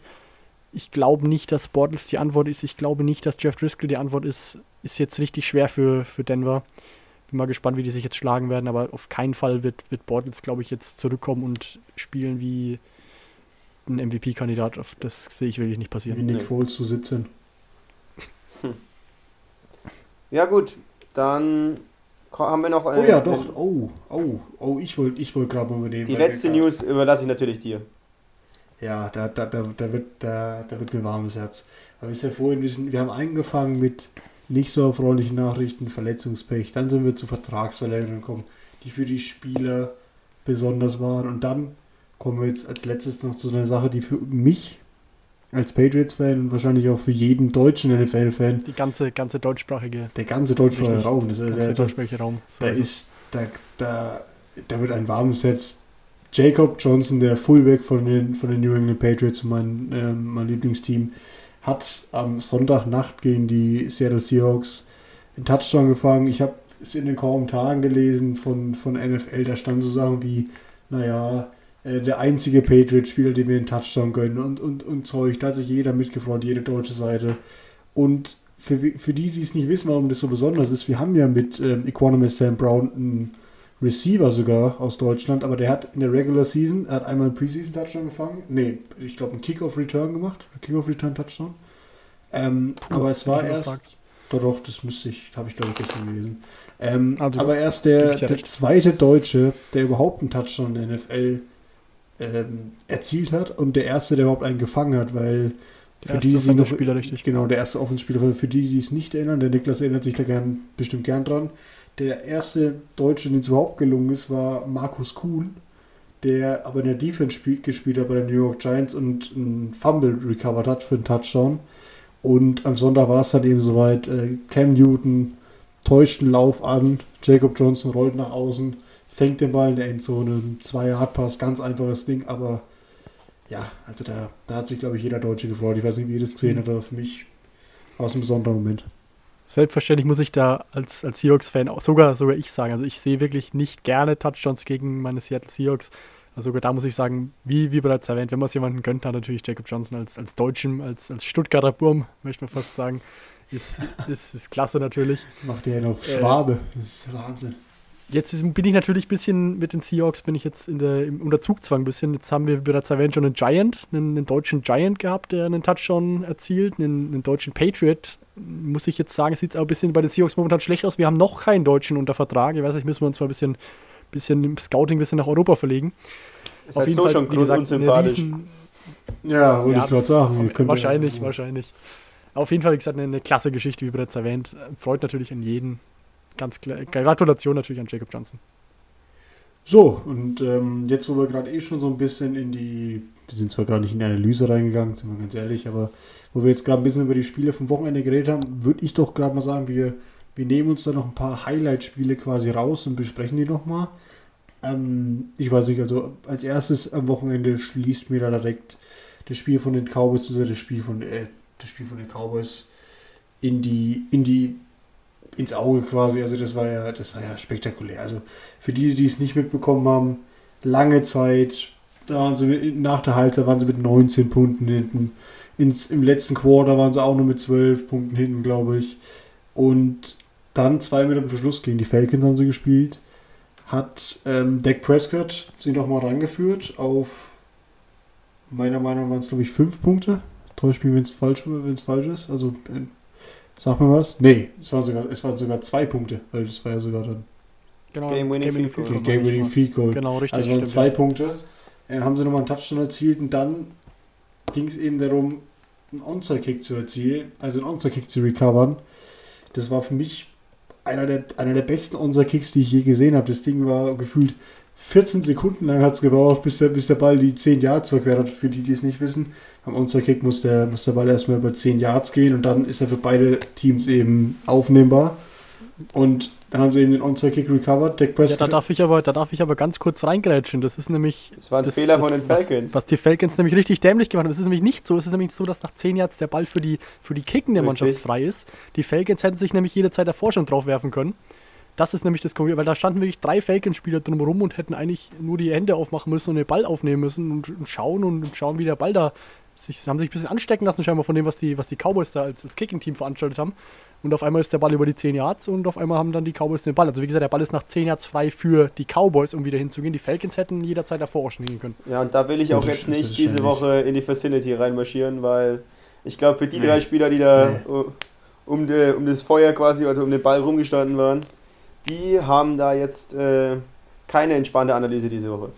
Ich glaube nicht, dass Bortles die Antwort ist. Ich glaube nicht, dass Jeff Driscoll die Antwort ist. Ist jetzt richtig schwer für, für Denver. Bin mal gespannt, wie die sich jetzt schlagen werden, aber auf keinen Fall wird, wird Bortles, glaube ich, jetzt zurückkommen und spielen wie ein MVP-Kandidat. Das sehe ich wirklich nicht passieren. Wie Nick Foles zu 17. Ja, gut. Dann haben wir noch. Äh, oh ja, doch. Oh, oh, oh, ich wollte ich wollt gerade mal übernehmen. Die letzte News überlasse ich natürlich dir. Ja, da, da, da, da, wird, da, da wird mir warmes Herz. Aber wir, ja vorhin, wir, sind, wir haben angefangen mit nicht so erfreulichen Nachrichten, Verletzungspech. Dann sind wir zu Vertragsverlängerungen gekommen, die für die Spieler besonders waren. Und dann kommen wir jetzt als letztes noch zu einer Sache, die für mich als Patriots-Fan und wahrscheinlich auch für jeden deutschen NFL-Fan. Die ganze, ganze deutschsprachige. Der ganze deutschsprachige Raum. Das ist, also, deutschsprachige Raum. So da ist, da, da, da wird ein warmes Herz. Jacob Johnson, der Fullback von den, von den New England Patriots, mein, äh, mein Lieblingsteam, hat am Sonntagnacht gegen die Seattle Seahawks einen Touchdown gefangen. Ich habe es in den Kommentaren gelesen von, von NFL, da stand so Sachen wie, naja, äh, der einzige Patriot-Spieler, dem wir einen Touchdown gönnen und, und, und Zeug. Da hat sich jeder mitgefreut, jede deutsche Seite. Und für, für die, die es nicht wissen, warum das so besonders ist, wir haben ja mit ähm, Equanimous Sam Brown einen Receiver sogar aus Deutschland, aber der hat in der Regular Season, er hat einmal einen Preseason-Touchdown gefangen. Nee, ich glaube einen Kickoff-Return gemacht. Kickoff-Return-Touchdown. Ähm, aber es war erst. Doch, doch, das müsste ich, habe ich glaube ich gestern gelesen. Ähm, also, aber erst der, der zweite Deutsche, der überhaupt einen Touchdown in der NFL ähm, erzielt hat und der erste, der überhaupt einen gefangen hat, weil für die, die noch, Spieler richtig. Genau, der erste Offenspieler, für die, die es nicht erinnern, der Niklas erinnert sich da gern, bestimmt gern dran. Der erste Deutsche, den es überhaupt gelungen ist, war Markus Kuhn, der aber in der Defense spiel, gespielt hat bei den New York Giants und einen Fumble recovered hat für einen Touchdown. Und am Sonntag war es dann eben soweit, äh, Cam Newton täuscht einen Lauf an, Jacob Johnson rollt nach außen, fängt den Ball in der Endzone, zwei Yard Pass, ganz einfaches Ding, aber ja, also da, da hat sich glaube ich jeder Deutsche gefreut. Ich weiß nicht, wie ihr das gesehen habt, aber für mich war es ein besonderer Moment. Selbstverständlich muss ich da als, als Seahawks-Fan auch sogar, sogar ich sagen. Also ich sehe wirklich nicht gerne Touchdowns gegen meine Seattle Seahawks. Also sogar da muss ich sagen, wie, wie bereits erwähnt, wenn man es jemanden gönnt, dann natürlich Jacob Johnson als, als Deutschen, als, als Stuttgarter Burm, möchte man fast sagen. Ist, ist, ist klasse natürlich. Macht der ja noch Schwabe. Äh, das ist Wahnsinn. Jetzt bin ich natürlich ein bisschen mit den Seahawks, bin ich jetzt in der, im, unter Zugzwang ein bisschen. Jetzt haben wir bereits erwähnt schon einen Giant, einen, einen deutschen Giant gehabt, der einen Touchdown erzielt, einen, einen deutschen Patriot. Muss ich jetzt sagen, sieht es auch ein bisschen bei den Seahawks momentan schlecht aus. Wir haben noch keinen Deutschen unter Vertrag. Ich weiß nicht, müssen wir uns mal ein bisschen, bisschen im Scouting ein bisschen nach Europa verlegen. Ist Auf halt jeden so Fall, schon wie gesagt, unsympathisch. Riesen, ja, wollte ja, ich gerade sagen. Wahrscheinlich, wahrscheinlich. Auf jeden Fall, wie gesagt, eine, eine klasse Geschichte, wie bereits erwähnt. Freut natürlich an jeden, ganz klar. Gratulation natürlich an Jacob Johnson. So, und ähm, jetzt, wo wir gerade eh schon so ein bisschen in die, wir sind zwar gar nicht in die Analyse reingegangen, sind wir ganz ehrlich, aber wo wir jetzt gerade ein bisschen über die Spiele vom Wochenende geredet haben, würde ich doch gerade mal sagen, wir, wir nehmen uns da noch ein paar Highlight-Spiele quasi raus und besprechen die nochmal. Ähm, ich weiß nicht, also als erstes am Wochenende schließt mir da direkt das Spiel von den Cowboys, also das Spiel von, äh, das Spiel von den Cowboys in die, in die ins Auge quasi. Also das war ja, das war ja spektakulär. Also für die, die es nicht mitbekommen haben, lange Zeit, da waren sie mit, nach der Halter waren sie mit 19 Punkten hinten. Ins, Im letzten Quarter waren sie auch nur mit 12 Punkten hinten, glaube ich. Und dann zwei Minuten vor Schluss gegen die Falcons haben sie gespielt. Hat ähm, Dak Prescott sie nochmal rangeführt auf meiner Meinung nach waren es, glaube ich, fünf Punkte. Täuscht mich, wenn es falsch, falsch ist. Also Sag mir was? Nee, es, war sogar, es waren sogar zwei Punkte, weil das war ja sogar dann. Genau, Game Winning Game Field Goal. Game Winning Field Goal. Genau, richtig. Also waren zwei Punkte. Äh, haben sie nochmal einen Touchdown erzielt und dann ging es eben darum, einen Onside-Kick zu erzielen, also einen Onside-Kick zu recovern. Das war für mich einer der, einer der besten Onside-Kicks, die ich je gesehen habe. Das Ding war gefühlt 14 Sekunden lang hat es gebraucht, bis der, bis der Ball die 10 Yards überquert hat. Für die, die es nicht wissen, am Onside-Kick muss der, muss der Ball erstmal über 10 Yards gehen und dann ist er für beide Teams eben aufnehmbar. Und Dann haben sie eben den Onside-Kick recovered. Dak Prescott. Ja, da darf ich aber, da darf ich aber ganz kurz reingrätschen. Das ist nämlich. Das war ein das, Fehler das, von den was, Falcons. Was die Falcons nämlich richtig dämlich gemacht haben. Es ist nämlich nicht so. Es ist nämlich so, dass nach 10 Yards der Ball für die, für die kickende Richtig. Mannschaft frei ist. Die Falcons hätten sich nämlich jederzeit davor schon drauf werfen können. Das ist nämlich das Konkrete, weil da standen wirklich drei Falcons-Spieler drumherum und hätten eigentlich nur die Hände aufmachen müssen und den Ball aufnehmen müssen und, und schauen und, und schauen, wie der Ball da sich, haben sich ein bisschen anstecken lassen, scheinbar von dem, was die, was die Cowboys da als, als Kicking-Team veranstaltet haben. Und auf einmal ist der Ball über die 10 Yards und auf einmal haben dann die Cowboys den Ball. Also wie gesagt, der Ball ist nach 10 Yards frei für die Cowboys, um wieder hinzugehen. Die Falcons hätten jederzeit davor auch schon hingehen können. Ja, und da will ich auch jetzt nicht diese. Woche in die Facility reinmarschieren, weil ich glaube, für die Nee. drei Spieler, die da Nee. um, de, um das Feuer quasi, also um den Ball rumgestanden waren, die haben da jetzt äh, keine entspannte Analyse diese Woche.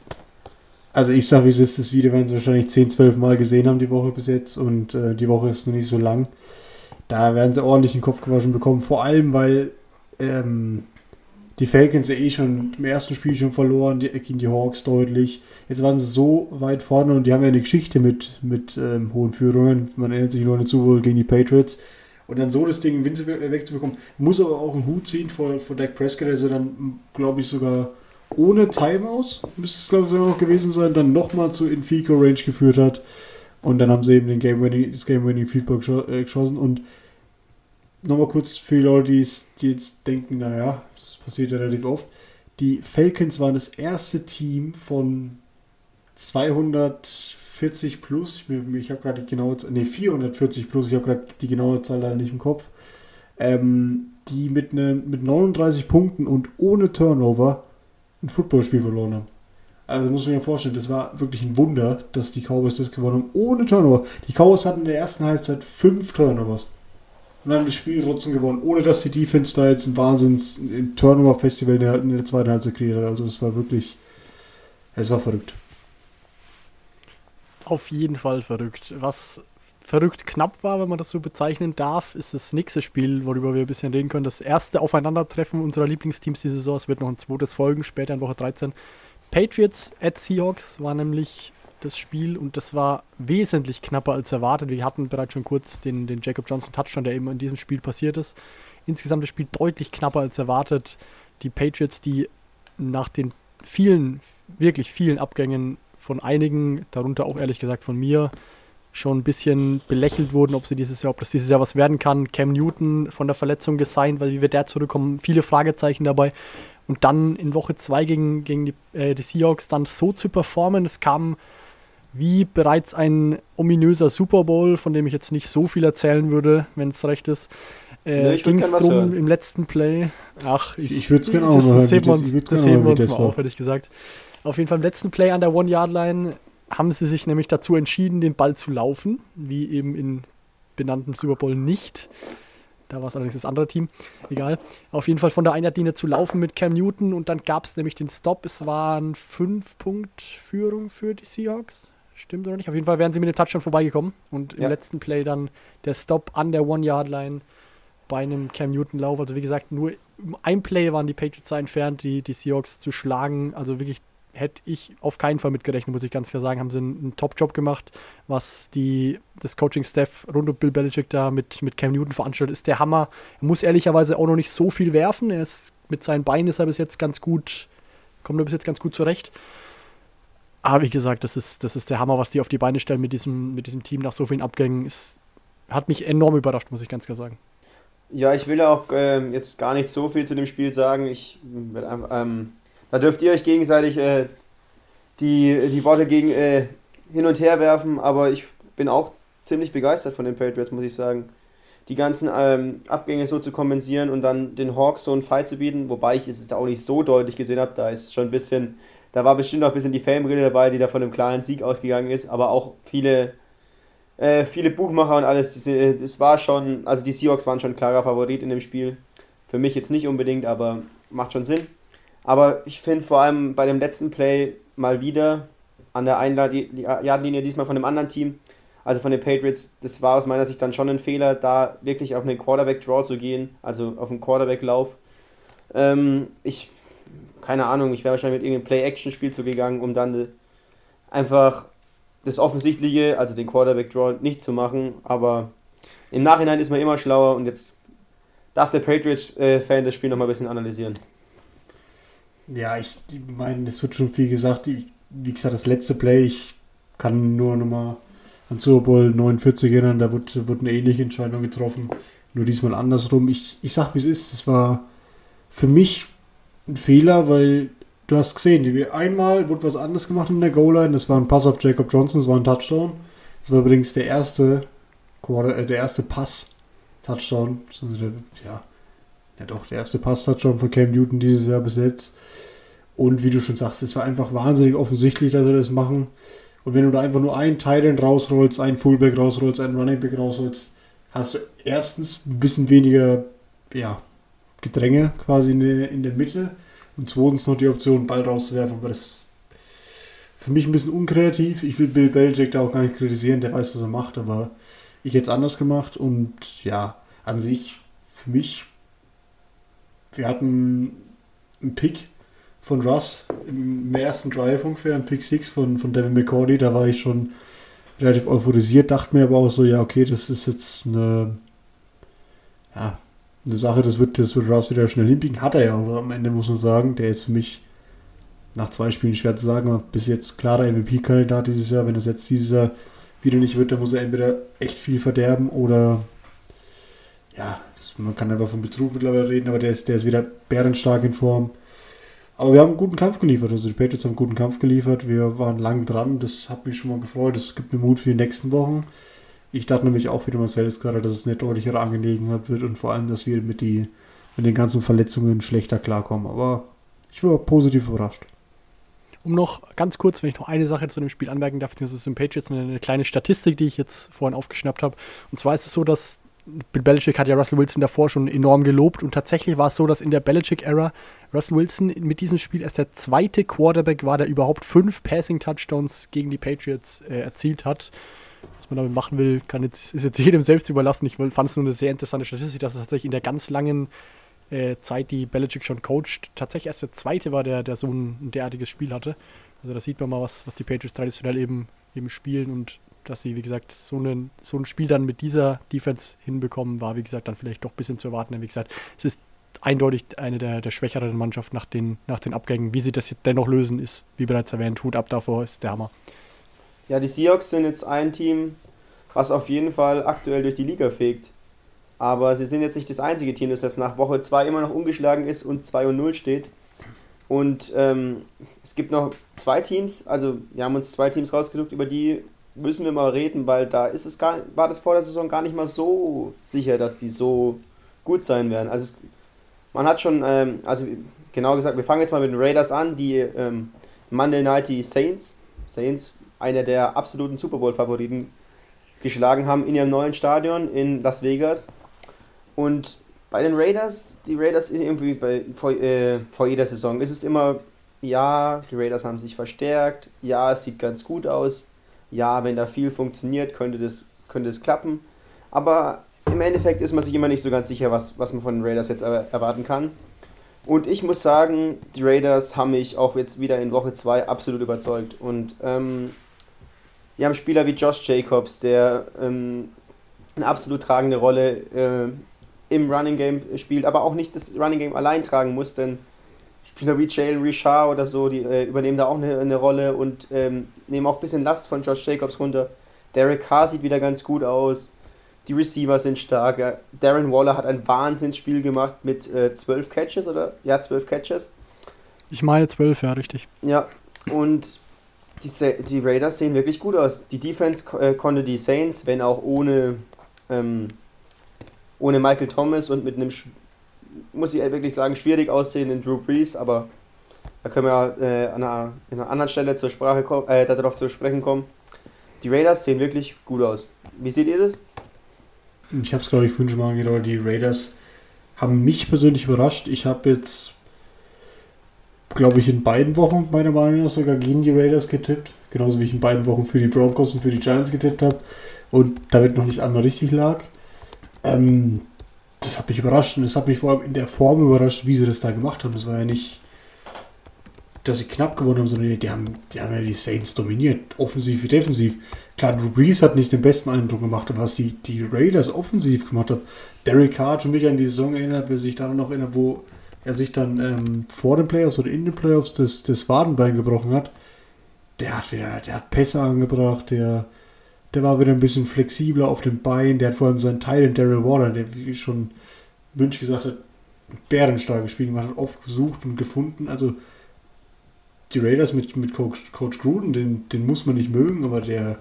Also ich sage, wie es ist, das Video werden sie wahrscheinlich 10, 12 Mal gesehen haben die Woche bis jetzt und äh, die Woche ist noch nicht so lang. Da werden sie ordentlich den Kopf gewaschen bekommen, vor allem weil ähm, die Falcons ja eh schon im ersten Spiel schon verloren, die, gegen die Hawks deutlich. Jetzt waren sie so weit vorne und die haben ja eine Geschichte mit, mit ähm, hohen Führungen. Man erinnert sich nur an den Super gegen die Patriots. Und dann so das Ding wegzubekommen, muss aber auch einen Hut ziehen vor, vor Dak Prescott, der sie dann, glaube ich, sogar ohne Timeouts, müsste es glaube ich sogar noch gewesen sein, dann nochmal zu Infico Range geführt hat. Und dann haben sie eben den Game -Winning, das Game-Winning Field Goal äh, geschossen. Und nochmal kurz für die Leute, die, die jetzt denken, naja, das passiert ja relativ oft. Die Falcons waren das erste Team von 240 plus, ich, ich habe gerade die genaue Zahl, nee, 440 plus, ich habe gerade die genaue Zahl leider nicht im Kopf, ähm, die mit, ne, mit 39 Punkten und ohne Turnover ein Footballspiel verloren haben. Also muss man ja vorstellen, das war wirklich ein Wunder, dass die Cowboys das gewonnen haben, ohne Turnover. Die Cowboys hatten in der ersten Halbzeit fünf Turnovers und haben das Spiel trotzdem gewonnen, ohne dass die Defense da jetzt ein Wahnsinns Turnover-Festival in der, in der zweiten Halbzeit kreiert hat. Also es war wirklich, es war verrückt. Auf jeden Fall verrückt. Was verrückt knapp war, wenn man das so bezeichnen darf, ist das nächste Spiel, worüber wir ein bisschen reden können. Das erste Aufeinandertreffen unserer Lieblingsteams diese Saison. Es wird noch ein zweites folgen, später in Woche 13. Patriots at Seahawks war nämlich das Spiel und das war wesentlich knapper als erwartet. Wir hatten bereits schon kurz den, den Jacob Johnson Touchdown, der eben in diesem Spiel passiert ist. Insgesamt das Spiel deutlich knapper als erwartet. Die Patriots, die nach den vielen, wirklich vielen Abgängen von einigen, darunter auch ehrlich gesagt von mir, schon ein bisschen belächelt wurden, ob sie dieses Jahr, ob das dieses Jahr was werden kann. Cam Newton von der Verletzung gesigned, weil wie wird der zurückkommen? Viele Fragezeichen dabei. Und dann in Woche 2 gegen, gegen die, äh, die Seahawks dann so zu performen, es kam wie bereits ein ominöser Super Bowl, von dem ich jetzt nicht so viel erzählen würde, wenn es recht ist. Äh, würd Ging es drum hören. im letzten Play. Ach, Ich- ich würd's gern auch das, das wie heben wir uns, das hören, wir uns das mal war. auf, hätte ich gesagt. Auf jeden Fall im letzten Play an der One-Yard-Line haben sie sich nämlich dazu entschieden, den Ball zu laufen, wie eben in benanntem Super Bowl nicht. Da war es allerdings das andere Team. Egal. Auf jeden Fall von der Einheitlinie zu laufen mit Cam Newton und dann gab es nämlich den Stop. Es waren 5-Punkt-Führung für die Seahawks. Stimmt oder nicht? Auf jeden Fall wären sie mit dem Touchdown vorbeigekommen und im Ja. letzten Play dann der Stop an der One-Yard-Line bei einem Cam Newton-Lauf. Also wie gesagt, nur ein Play waren die Patriots da entfernt, die, die Seahawks zu schlagen. Also wirklich hätte ich auf keinen Fall mitgerechnet, muss ich ganz klar sagen. Haben sie einen, einen Top-Job gemacht, was die, das Coaching-Staff rund um Bill Belichick da mit, mit Cam Newton veranstaltet, ist der Hammer. Er muss ehrlicherweise auch noch nicht so viel werfen. Er ist mit seinen Beinen ist er bis jetzt ganz gut, kommt er bis jetzt ganz gut zurecht. Aber wie gesagt, das ist, das ist der Hammer, was die auf die Beine stellen mit diesem, mit diesem Team nach so vielen Abgängen. Ist, hat mich enorm überrascht, muss ich ganz klar sagen. Ja, ich will auch ähm, jetzt gar nicht so viel zu dem Spiel sagen. Ich, ähm, da dürft ihr euch gegenseitig äh, die, die Worte gegen äh, hin und her werfen, aber ich bin auch ziemlich begeistert von den Patriots, muss ich sagen. Die ganzen ähm, Abgänge so zu kompensieren und dann den Hawks so einen Fight zu bieten, wobei ich es jetzt auch nicht so deutlich gesehen habe, da ist schon ein bisschen, da war bestimmt auch ein bisschen die Fame-Brille dabei, die da von einem klaren Sieg ausgegangen ist, aber auch viele äh, viele Buchmacher und alles, diese, das war schon, also die Seahawks waren schon klarer Favorit in dem Spiel. Für mich jetzt nicht unbedingt, aber macht schon Sinn. Aber ich finde vor allem bei dem letzten Play mal wieder an der Einladlinie, diesmal von einem anderen Team, also von den Patriots, das war aus meiner Sicht dann schon ein Fehler, da wirklich auf einen Quarterback-Draw zu gehen, also auf einen Quarterback-Lauf. Ähm, ich, keine Ahnung, ich wäre wahrscheinlich mit irgendeinem Play-Action-Spiel zugegangen, um dann äh, einfach das Offensichtliche, also den Quarterback-Draw, nicht zu machen. Aber im Nachhinein ist man immer schlauer und jetzt darf der Patriots-Fan das Spiel nochmal ein bisschen analysieren. Ja, ich meine, es wird schon viel gesagt. Wie gesagt, das letzte Play, ich kann nur nochmal an Super Bowl 49 erinnern, da wird, wird eine ähnliche Entscheidung getroffen. Nur diesmal andersrum. Ich, ich sag, wie es ist. Es war für mich ein Fehler, weil du hast gesehen, einmal wurde was anderes gemacht in der Goal-Line. Das war ein Pass auf Jacob Johnson, das war ein Touchdown. Das war übrigens der erste, äh, der erste Pass-Touchdown. Ja, ja doch, der erste Pass-Touchdown von Cam Newton dieses Jahr bis jetzt. Und wie du schon sagst, es war einfach wahnsinnig offensichtlich, dass sie das machen. Und wenn du da einfach nur einen Titan rausrollst, einen Fullback rausrollst, einen Running Back rausrollst, hast du erstens ein bisschen weniger ja, Gedränge quasi in der, in der Mitte und zweitens noch die Option, Ball rauszuwerfen. Aber das ist für mich ein bisschen unkreativ. Ich will Bill Belichick da auch gar nicht kritisieren, der weiß, was er macht, aber ich hätte es anders gemacht und ja, an sich für mich, wir hatten einen Pick von Russ im ersten Drive ungefähr, ein Pick 6 von, von Devin McCordy, da war ich schon relativ euphorisiert, dachte mir aber auch so, ja, okay, das ist jetzt eine, ja, eine Sache, das wird, das wird Russ wieder schnell hinbiegen. Hat er ja auch am Ende, muss man sagen. Der ist für mich nach zwei Spielen schwer zu sagen, aber bis jetzt klarer MVP-Kandidat dieses Jahr. Wenn es jetzt dieses Jahr wieder nicht wird, dann muss er entweder echt viel verderben oder ja, man kann einfach von Betrug mittlerweile reden, aber der ist, der ist wieder bärenstark in Form. Aber wir haben einen guten Kampf geliefert. Also die Patriots haben einen guten Kampf geliefert. Wir waren lang dran. Das hat mich schon mal gefreut. Das gibt mir Mut für die nächsten Wochen. Ich dachte nämlich auch, wie du Marcel gerade, dass es eine deutlichere Angelegenheit wird und vor allem, dass wir mit, die, mit den ganzen Verletzungen schlechter klarkommen. Aber ich war positiv überrascht. Um noch ganz kurz, wenn ich noch eine Sache zu dem Spiel anmerken darf, beziehungsweise zu den Patriots, eine kleine Statistik, die ich jetzt vorhin aufgeschnappt habe. Und zwar ist es so, dass Bill Belichick hat ja Russell Wilson davor schon enorm gelobt und tatsächlich war es so, dass in der Belichick-Ära Russell Wilson mit diesem Spiel erst der zweite Quarterback war, der überhaupt fünf Passing-Touchdowns gegen die Patriots äh, erzielt hat. Was man damit machen will, kann jetzt, ist jetzt jedem selbst überlassen. Ich fand es nur eine sehr interessante Statistik, dass es tatsächlich in der ganz langen äh, Zeit, die Belichick schon coacht, tatsächlich erst der zweite war, der, der so ein, ein derartiges Spiel hatte. Also da sieht man mal, was, was die Patriots traditionell eben, eben spielen und dass sie, wie gesagt, so, einen, so ein Spiel dann mit dieser Defense hinbekommen, war, wie gesagt, dann vielleicht doch ein bisschen zu erwarten. Denn wie gesagt, es ist eindeutig eine der, der schwächeren Mannschaften nach den, nach den Abgängen. Wie sie das jetzt dennoch lösen, ist, wie bereits erwähnt, Hut ab davor, ist der Hammer. Ja, die Seahawks sind jetzt ein Team, was auf jeden Fall aktuell durch die Liga fegt. Aber sie sind jetzt nicht das einzige Team, das jetzt nach Woche 2 immer noch ungeschlagen ist und 2 und 0 steht. Und ähm, es gibt noch zwei Teams, also wir haben uns zwei Teams rausgesucht, über die müssen wir mal reden, weil da ist es gar, war das vor der Saison gar nicht mal so sicher, dass die so gut sein werden. Also es, man hat schon, ähm, also genau gesagt, wir fangen jetzt mal mit den Raiders an, die ähm, Monday Night Saints, Saints, einer der absoluten Super Bowl-Favoriten, geschlagen haben in ihrem neuen Stadion in Las Vegas. Und bei den Raiders, die Raiders irgendwie bei, vor, äh, vor jeder Saison ist es immer, ja, die Raiders haben sich verstärkt, ja, es sieht ganz gut aus, ja, wenn da viel funktioniert, könnte das, könnte das klappen. Aber im Endeffekt ist man sich immer nicht so ganz sicher, was, was man von den Raiders jetzt erwarten kann. Und ich muss sagen, die Raiders haben mich auch jetzt wieder in Woche 2 absolut überzeugt. Und ähm, wir haben Spieler wie Josh Jacobs, der ähm, eine absolut tragende Rolle äh, im Running Game spielt, aber auch nicht das Running Game allein tragen muss, denn Spieler wie Jalen Richard oder so, die äh, übernehmen da auch eine, eine Rolle und ähm, nehmen auch ein bisschen Last von Josh Jacobs runter. Derek Carr sieht wieder ganz gut aus. Die Receiver sind stark. Darren Waller hat ein Wahnsinnsspiel gemacht mit äh, 12 Catches, oder? Ja, 12 Catches. Ich meine 12, ja, richtig. Ja, und die, die Raiders sehen wirklich gut aus. Die Defense äh, konnte die Saints, wenn auch ohne, ähm, ohne Michael Thomas und mit einem, muss ich wirklich sagen, schwierig aussehenden Drew Brees, aber da können wir äh, an, einer, an einer anderen Stelle zur Sprache kommen, äh, darauf zu sprechen kommen. Die Raiders sehen wirklich gut aus. Wie seht ihr das? Ich habe es, glaube ich, vorhin schon mal angedeutet. Die Raiders haben mich persönlich überrascht. Ich habe jetzt glaube ich, in beiden Wochen meiner Meinung nach sogar gegen die Raiders getippt. Genauso wie ich in beiden Wochen für die Broncos und für die Giants getippt habe. Und damit noch nicht einmal richtig lag. Ähm, das hat mich überrascht und es hat mich vor allem in der Form überrascht, wie sie das da gemacht haben. Das war ja nicht. dass sie knapp gewonnen haben, sondern die haben, die haben ja die Saints dominiert, offensiv wie defensiv. Klar, Drew Brees hat nicht den besten Eindruck gemacht, aber was die, die Raiders offensiv gemacht haben, Derek Carr für mich an die Saison erinnert, wer sich daran noch erinnert, wo er sich dann ähm, vor den Playoffs oder in den Playoffs das, das Wadenbein gebrochen hat. Der hat wieder, der hat Pässe angebracht, der, der war wieder ein bisschen flexibler auf dem Bein, der hat vor allem seinen Teil in Daryl Water, der wie schon Münch gesagt hat, bärenstark gespielt, man hat oft gesucht und gefunden. Also die Raiders mit, mit Coach, Coach Gruden, den, den muss man nicht mögen, aber der,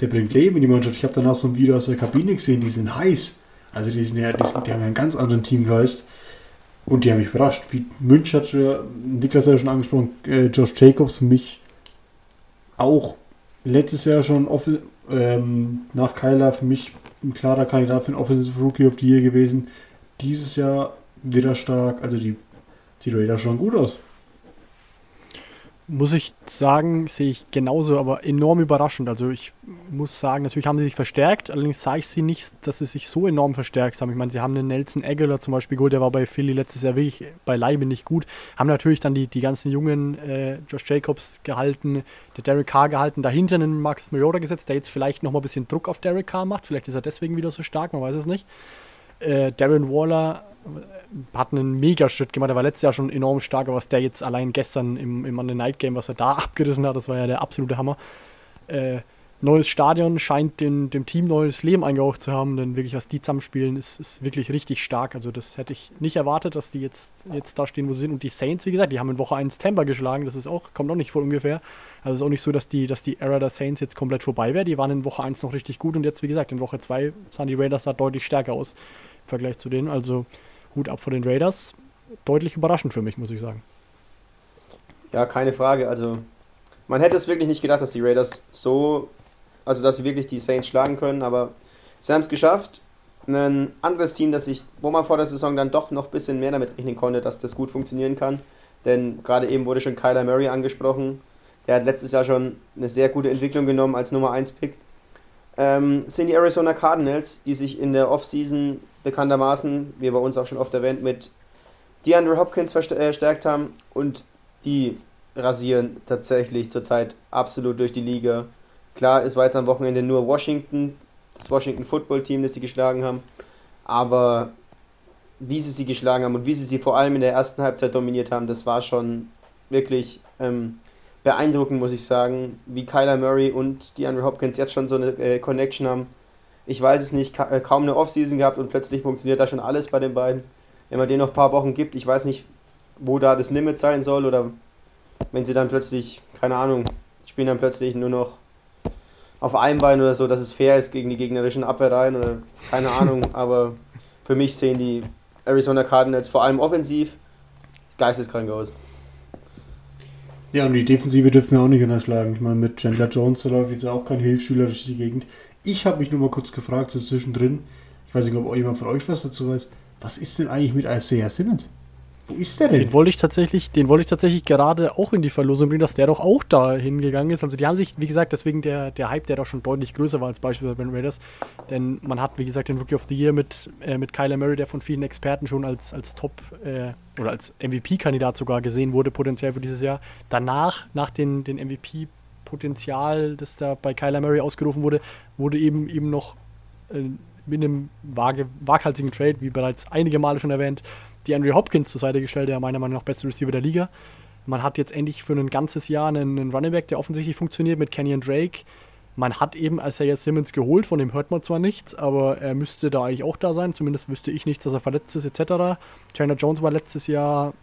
der bringt Leben in die Mannschaft. Ich habe danach so ein Video aus der Kabine gesehen, die sind heiß. Also die, sind ja, die, sind, die haben ja einen ganz anderen Teamgeist. Und die haben mich überrascht. Wie Münch hat ja, Niklas hat ja schon angesprochen, äh, Josh Jacobs für mich auch letztes Jahr schon ähm, nach Kyler für mich ein klarer Kandidat für den Offensive Rookie of the Year gewesen. Dieses Jahr wieder stark. Also die, die Raiders schauen gut aus. Muss ich sagen, sehe ich genauso, aber enorm überraschend. Also ich muss sagen, natürlich haben sie sich verstärkt, allerdings sage ich sie nicht, dass sie sich so enorm verstärkt haben. Ich meine, sie haben den Nelson Aguilar zum Beispiel geholt, der war bei Philly letztes Jahr wirklich beileibe nicht gut. Haben natürlich dann die, die ganzen jungen äh, Josh Jacobs gehalten, der Derek Carr gehalten, dahinter einen Marcus Mariota gesetzt, der jetzt vielleicht nochmal ein bisschen Druck auf Derek Carr macht. Vielleicht ist er deswegen wieder so stark, man weiß es nicht. Äh, Darren Waller hat einen Megaschritt gemacht. Er war letztes Jahr schon enorm stark, aber was der jetzt allein gestern im, im Monday Night Game, was er da abgerissen hat, das war ja der absolute Hammer. Äh, neues Stadion scheint den, dem Team neues Leben eingehaucht zu haben, denn wirklich, was die zusammenspielen, ist, ist wirklich richtig stark. Also, das hätte ich nicht erwartet, dass die jetzt, jetzt da stehen, wo sie sind. Und die Saints, wie gesagt, die haben in Woche 1 Tampa geschlagen, das ist auch, kommt auch nicht vor ungefähr. Also, es ist auch nicht so, dass die, dass die Era der Saints jetzt komplett vorbei wäre. Die waren in Woche 1 noch richtig gut und jetzt, wie gesagt, in Woche 2 sahen die Raiders da deutlich stärker aus im Vergleich zu denen. Also, Hut ab vor den Raiders. Deutlich überraschend für mich, muss ich sagen. Ja, keine Frage. Also, man hätte es wirklich nicht gedacht, dass die Raiders so, also dass sie wirklich die Saints schlagen können, aber sie haben es geschafft. Ein anderes Team, das sich, wo man vor der Saison dann doch noch ein bisschen mehr damit rechnen konnte, dass das gut funktionieren kann. Denn gerade eben wurde schon Kyler Murray angesprochen. Der hat letztes Jahr schon eine sehr gute Entwicklung genommen als Nummer 1 Pick. Ähm, sind die Arizona Cardinals, die sich in der Offseason bekanntermaßen, wie bei uns auch schon oft erwähnt, mit DeAndre Hopkins verstärkt äh, haben und die rasieren tatsächlich zurzeit absolut durch die Liga. Klar, es war jetzt am Wochenende nur Washington, das Washington Football Team, das sie geschlagen haben, aber wie sie sie geschlagen haben und wie sie sie vor allem in der ersten Halbzeit dominiert haben, das war schon wirklich ähm, beeindruckend, muss ich sagen, wie Kyler Murray und DeAndre Hopkins jetzt schon so eine äh, Connection haben ich weiß es nicht, ka äh, kaum eine Offseason gehabt und plötzlich funktioniert da schon alles bei den beiden. Wenn man denen noch ein paar Wochen gibt, ich weiß nicht, wo da das Limit sein soll oder wenn sie dann plötzlich, keine Ahnung, spielen dann plötzlich nur noch auf einem Bein oder so, dass es fair ist gegen die gegnerischen Abwehrreihen oder keine Ahnung, aber für mich sehen die Arizona Cardinals vor allem offensiv geisteskrank aus. Ja, und die Defensive dürfen wir auch nicht unterschlagen. Ich meine, mit Chandler Jones, da läuft jetzt auch kein Hilfsschüler durch die Gegend. Ich habe mich nur mal kurz gefragt, so zwischendrin, ich weiß nicht, ob jemand von euch was dazu weiß, was ist denn eigentlich mit Isaiah Simmons? Wo ist der denn? Den wollte ich tatsächlich, den wollte ich tatsächlich gerade auch in die Verlosung bringen, dass der doch auch da hingegangen ist. Also die haben sich, wie gesagt, deswegen der, der Hype, der doch schon deutlich größer war als beispielsweise bei den Raiders. Denn man hat, wie gesagt, den Rookie of the Year mit, äh, mit Kyler Murray, der von vielen Experten schon als, als Top äh, oder als MVP-Kandidat sogar gesehen wurde, potenziell für dieses Jahr. Danach, nach den, den MVP Potenzial, das da bei Kyler Murray ausgerufen wurde, wurde eben eben noch äh, mit einem vage, waghalsigen Trade, wie bereits einige Male schon erwähnt, die Andrew Hopkins zur Seite gestellt, der meiner Meinung nach beste Receiver der Liga. Man hat jetzt endlich für ein ganzes Jahr einen, einen Running Back, der offensichtlich funktioniert mit Kenyon Drake. Man hat eben Isaiah Simmons geholt, von dem hört man zwar nichts, aber er müsste da eigentlich auch da sein. Zumindest wüsste ich nichts, dass er verletzt ist, etc. Chandler Jones war letztes Jahr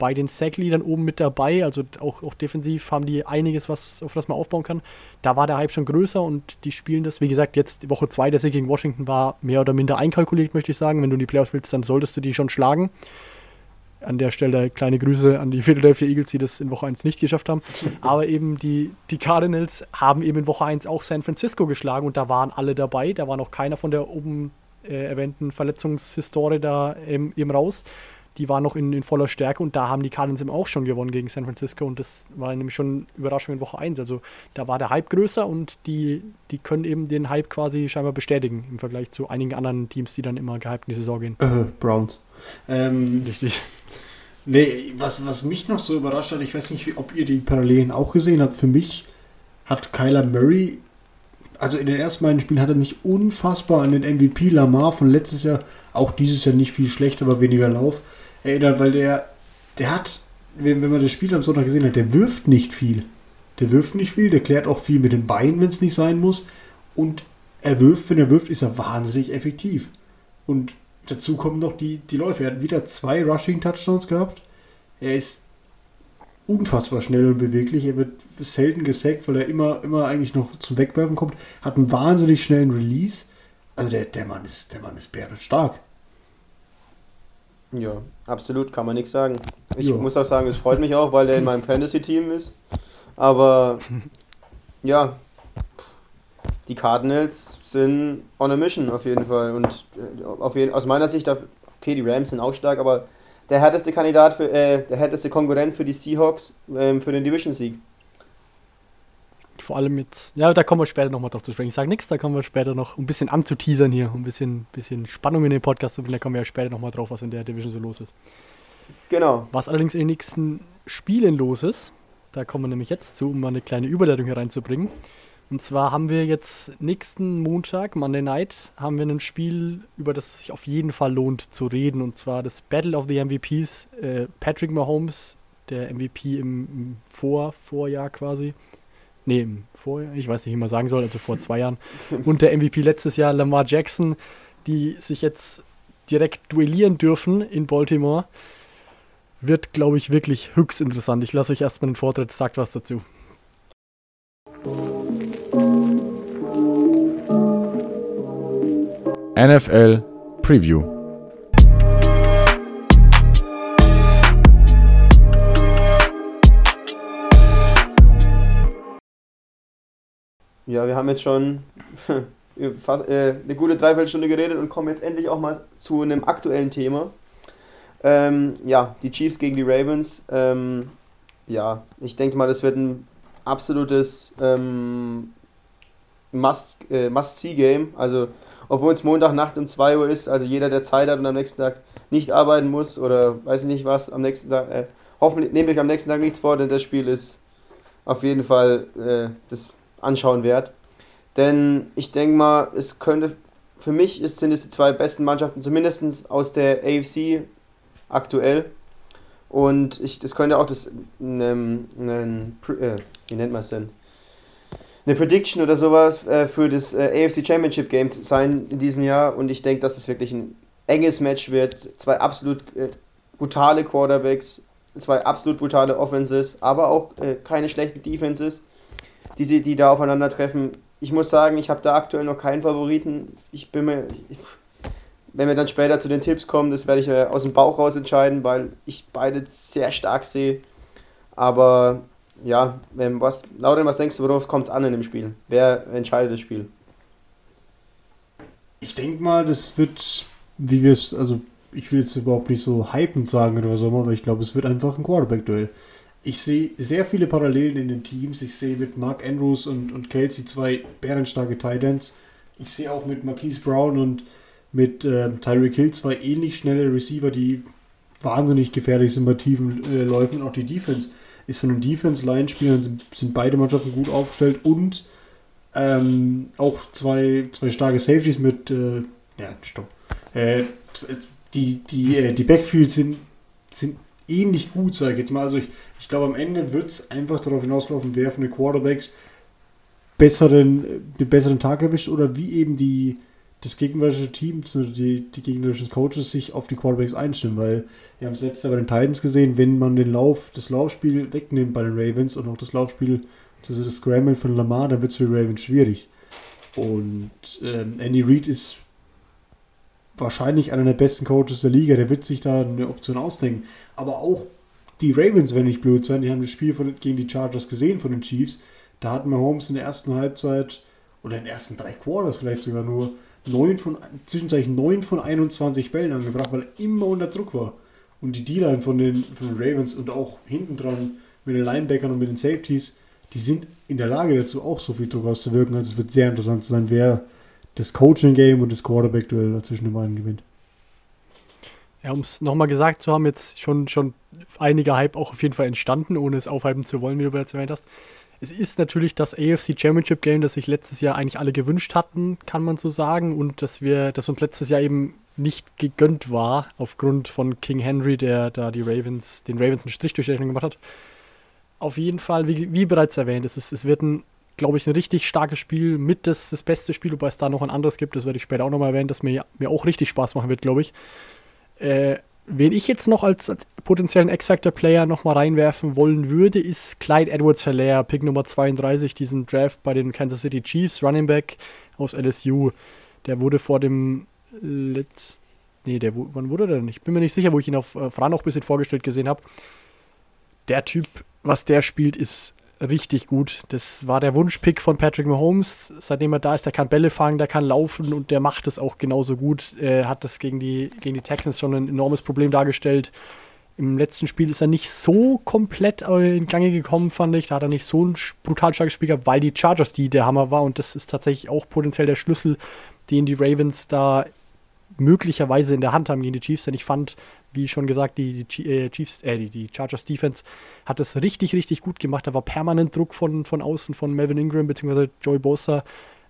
bei den Sack-Leadern oben mit dabei. Also auch, auch defensiv haben die einiges, was, auf das man aufbauen kann. Da war der Hype schon größer und die spielen das. Wie gesagt, jetzt Woche 2 der Sieg gegen Washington war mehr oder minder einkalkuliert, möchte ich sagen. Wenn du in die Playoffs willst, dann solltest du die schon schlagen. An der Stelle kleine Grüße an die Philadelphia Eagles, die das in Woche 1 nicht geschafft haben. Aber eben die, die Cardinals haben eben in Woche 1 auch San Francisco geschlagen und da waren alle dabei. Da war noch keiner von der oben äh, erwähnten Verletzungshistorie da ähm, eben raus die war noch in, in, voller Stärke und da haben die Cardinals eben auch schon gewonnen gegen San Francisco und das war nämlich schon Überraschung in Woche 1. Also da war der Hype größer und die, die können eben den Hype quasi scheinbar bestätigen im Vergleich zu einigen anderen Teams, die dann immer gehypt in die Saison gehen. Äh, Browns. Ähm, Richtig. Nee, was, was mich noch so überrascht hat, ich weiß nicht, ob ihr die Parallelen auch gesehen habt. Für mich hat Kyler Murray, also in den ersten beiden Spielen hat er mich unfassbar an den MVP Lamar von letztes Jahr, auch dieses Jahr nicht viel schlechter, aber weniger Lauf, erinnert, weil der, der hat, wenn, wenn man das Spiel am Sonntag gesehen hat, der wirft nicht viel. Der wirft nicht viel, der klärt auch viel mit den Beinen, wenn es nicht sein muss. Und er wirft, wenn er wirft, ist er wahnsinnig effektiv. Und dazu kommen noch die, die Läufe. Er hat wieder zwei Rushing-Touchdowns gehabt. Er ist unfassbar schnell und beweglich. Er wird selten gesackt, weil er immer, immer eigentlich noch zum Wegwerfen kommt. Hat einen wahnsinnig schnellen Release. Also der, der Mann ist, der Mann ist stark. Ja, absolut, kann man nichts sagen. Ich ja. muss auch sagen, es freut mich auch, weil er in meinem Fantasy-Team ist. Aber ja, die Cardinals sind on a mission auf jeden Fall. Und äh, auf jeden, aus meiner Sicht, okay, die Rams sind auch stark, aber der härteste Kandidat für, äh, der härteste Konkurrent für die Seahawks ähm, für den Division-Sieg. Vor allem jetzt, ja, da kommen wir später nochmal drauf zu sprechen. Ich sage nichts, da kommen wir später noch ein bisschen anzuteasern hier, um ein bisschen, bisschen Spannung in den Podcast zu bringen. Da kommen wir ja später nochmal drauf, was in der Division so los ist. Genau. Was allerdings in den nächsten Spielen los ist, da kommen wir nämlich jetzt zu, um mal eine kleine Überleitung hier reinzubringen. Und zwar haben wir jetzt nächsten Montag, Monday Night, haben wir ein Spiel, über das es sich auf jeden Fall lohnt zu reden. Und zwar das Battle of the MVPs. Äh, Patrick Mahomes, der MVP im, im Vor Vorjahr quasi. Nee, Vorjahr, ich weiß nicht, wie man sagen soll, also vor zwei Jahren. Und der MVP letztes Jahr, Lamar Jackson, die sich jetzt direkt duellieren dürfen in Baltimore. Wird, glaube ich, wirklich höchst interessant. Ich lasse euch erstmal den Vortritt, sagt was dazu. NFL Preview. Ja, wir haben jetzt schon fast, äh, eine gute Dreiviertelstunde geredet und kommen jetzt endlich auch mal zu einem aktuellen Thema. Ähm, ja, die Chiefs gegen die Ravens. Ähm, ja, ich denke mal, das wird ein absolutes ähm, Must-See-Game. Äh, Must also obwohl es Montagnacht um 2 Uhr ist, also jeder, der Zeit hat und am nächsten Tag nicht arbeiten muss oder weiß ich nicht was, am nächsten Tag, äh, hoffentlich nehme ich am nächsten Tag nichts vor, denn das Spiel ist auf jeden Fall äh, das Anschauen wert. Denn ich denke mal, es könnte, für mich sind es die zwei besten Mannschaften, zumindest aus der AFC aktuell. Und ich, das könnte auch das, ähm, ein, äh, wie nennt man es denn? eine Prediction oder sowas äh, für das äh, AFC Championship Game sein in diesem Jahr und ich denke, dass es wirklich ein enges Match wird. Zwei absolut äh, brutale Quarterbacks, zwei absolut brutale Offenses, aber auch äh, keine schlechten Defenses, die, die da aufeinandertreffen. Ich muss sagen, ich habe da aktuell noch keinen Favoriten. Ich bin mir. Wenn wir dann später zu den Tipps kommen, das werde ich äh, aus dem Bauch raus entscheiden, weil ich beide sehr stark sehe. Aber ja, wenn was, Lauren, was denkst du, worauf kommt es an in dem Spiel? Wer entscheidet das Spiel? Ich denke mal, das wird, wie wir es, also ich will jetzt überhaupt nicht so hypend sagen oder so, aber ich glaube, es wird einfach ein Quarterback-Duell. Ich sehe sehr viele Parallelen in den Teams. Ich sehe mit Mark Andrews und, und Kelsey zwei bärenstarke Titans. Ich sehe auch mit Marquise Brown und mit äh, Tyreek Hill zwei ähnlich schnelle Receiver, die wahnsinnig gefährlich sind bei tiefen äh, Läufen. Und auch die Defense ist von den Defense-Line-Spielern sind, sind, beide Mannschaften gut aufgestellt und ähm, auch zwei, zwei starke Safeties mit, äh, ja, stopp. Äh, die, die, äh, die Backfields sind, sind ähnlich gut, sage ich jetzt mal. Also ich, ich glaube, am Ende wird es einfach darauf hinauslaufen, wer von den Quarterbacks besseren, den besseren Tag erwischt oder wie eben die, das gegnerische Team, die, die gegnerischen Coaches sich auf die Quarterbacks einstimmen, weil wir haben es letztes Jahr bei den Titans gesehen, wenn man den Lauf, das Laufspiel wegnimmt bei den Ravens und auch das Laufspiel, also das Scramble von Lamar, dann wird es für die Ravens schwierig. Und ähm, Andy Reid ist wahrscheinlich einer der besten Coaches der Liga, der wird sich da eine Option ausdenken. Aber auch die Ravens, wenn nicht blöd sein, die haben das Spiel von, gegen die Chargers gesehen von den Chiefs. Da wir Holmes in der ersten Halbzeit oder in den ersten drei Quarters vielleicht sogar nur 9 von, zwischenzeitlich 9 von 21 Bällen angebracht, weil er immer unter Druck war. Und die D-Line von den, von den Ravens und auch hinten dran mit den Linebackern und mit den Safeties, die sind in der Lage dazu, auch so viel Druck auszuwirken. Also es wird sehr interessant sein, wer das Coaching-Game und das Quarterback-Duell zwischen den beiden gewinnt. Ja, um es nochmal gesagt zu haben, jetzt schon, schon einiger Hype auch auf jeden Fall entstanden, ohne es aufhypen zu wollen, wie du bereits erwähnt hast. Es ist natürlich das AFC Championship Game, das sich letztes Jahr eigentlich alle gewünscht hatten, kann man so sagen. Und dass wir, dass uns letztes Jahr eben nicht gegönnt war, aufgrund von King Henry, der da die Ravens, den Ravens einen Strich durch die Rechnung gemacht hat. Auf jeden Fall, wie, wie bereits erwähnt, es, ist, es wird ein, glaube ich, ein richtig starkes Spiel, mit das, das beste Spiel, wobei es da noch ein anderes gibt, das werde ich später auch nochmal erwähnen, das mir, mir auch richtig Spaß machen wird, glaube ich. Äh, wen ich jetzt noch als, als potenziellen X-Factor-Player nochmal reinwerfen wollen würde, ist Clyde edwards verleer Pick Nummer 32, diesen Draft bei den Kansas City Chiefs, Running Back aus LSU. Der wurde vor dem letzten. Nee, der, wann wurde der denn? Ich bin mir nicht sicher, wo ich ihn auf äh, Fran auch ein bisschen vorgestellt gesehen habe. Der Typ, was der spielt, ist richtig gut. Das war der Wunschpick von Patrick Mahomes. Seitdem er da ist, der kann Bälle fangen, der kann laufen und der macht es auch genauso gut. Er hat das gegen die, gegen die Texans schon ein enormes Problem dargestellt. Im letzten Spiel ist er nicht so komplett äh, in Gange gekommen, fand ich. Da hat er nicht so ein brutal starkes Spiel gehabt, weil die Chargers die der Hammer war und das ist tatsächlich auch potenziell der Schlüssel, den die Ravens da möglicherweise in der Hand haben gegen die Chiefs, denn ich fand, wie schon gesagt, die, die äh, Chiefs, äh, die, die Chargers Defense hat das richtig, richtig gut gemacht. Da war permanent Druck von, von außen von Melvin Ingram bzw. Joey Bosa,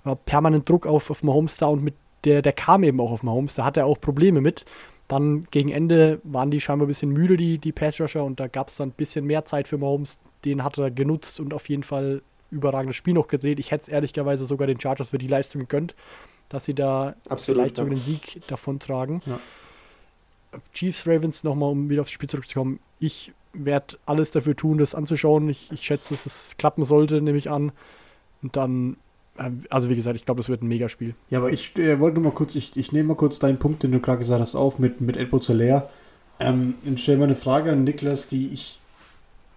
war permanent Druck auf, auf Mahomes da und mit der, der kam eben auch auf Mahomes, da hatte er auch Probleme mit. Dann gegen Ende waren die scheinbar ein bisschen müde, die, die Pass-Rusher, und da gab es dann ein bisschen mehr Zeit für Mahomes. Den hat er genutzt und auf jeden Fall überragendes Spiel noch gedreht. Ich hätte es ehrlicherweise sogar den Chargers für die Leistung gegönnt dass sie da Absolut, vielleicht sogar den Sieg davontragen. Ja. Chiefs Ravens nochmal, um wieder aufs Spiel zurückzukommen. Ich werde alles dafür tun, das anzuschauen. Ich, ich schätze, dass es klappen sollte, nehme ich an. Und dann, äh, also wie gesagt, ich glaube, das wird ein Megaspiel. Ja, aber ich äh, wollte nur mal kurz, ich, ich nehme mal kurz deinen Punkt, den du gerade gesagt hast, auf mit, mit Edward Zeller. Ähm, ich stelle mal eine Frage an Niklas, die ich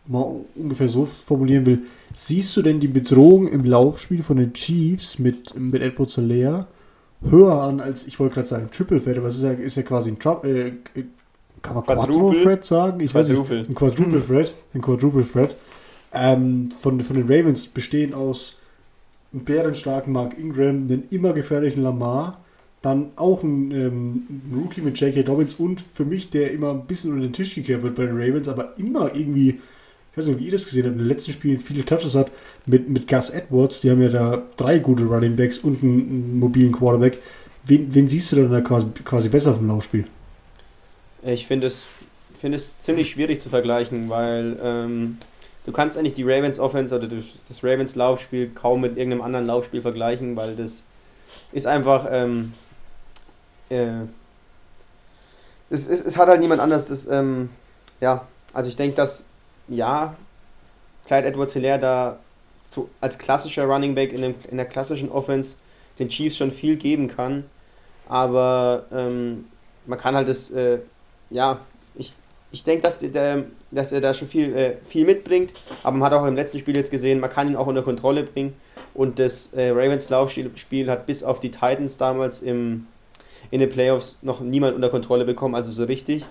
mal ungefähr so formulieren will. Siehst du denn die Bedrohung im Laufspiel von den Chiefs mit, mit Edward Zeller? Höher an als, ich wollte gerade sagen, Triple Threat, aber es ist ja, ist ja quasi ein Trump, äh, kann man Quadruple Threat sagen? Ich weiß nicht, ein Quadruple hm. Threat, ein Quadruple Threat. Ähm, von, von den Ravens bestehen aus einem bärenstarken Mark Ingram, den immer gefährlichen Lamar, dann auch ein, ähm, ein Rookie mit J.K. Dobbins und für mich, der immer ein bisschen unter den Tisch gekehrt wird bei den Ravens, aber immer irgendwie ich weiß nicht, wie ihr das gesehen habt, in den letzten Spielen viele Touches hat, mit, mit Gus Edwards, die haben ja da drei gute Running Backs und einen, einen mobilen Quarterback. Wen, wen, siehst du denn da quasi, quasi besser vom Laufspiel? Ich finde es, find es ziemlich schwierig zu vergleichen, weil ähm, du kannst eigentlich die Ravens Offense oder das Ravens Laufspiel kaum mit irgendeinem anderen Laufspiel vergleichen, weil das ist einfach, ähm, äh, es, es, es, hat halt niemand anders, das, ähm, ja, also ich denke, dass ja, Clyde Edwards Hilaire da so als klassischer Running Back in, dem, in der klassischen Offense den Chiefs schon viel geben kann. Aber ähm, man kann halt das, äh, ja, ich, ich denke, dass, dass er da schon viel, äh, viel mitbringt. Aber man hat auch im letzten Spiel jetzt gesehen, man kann ihn auch unter Kontrolle bringen. Und das äh, Ravens Laufspiel hat bis auf die Titans damals im, in den Playoffs noch niemand unter Kontrolle bekommen, also so richtig.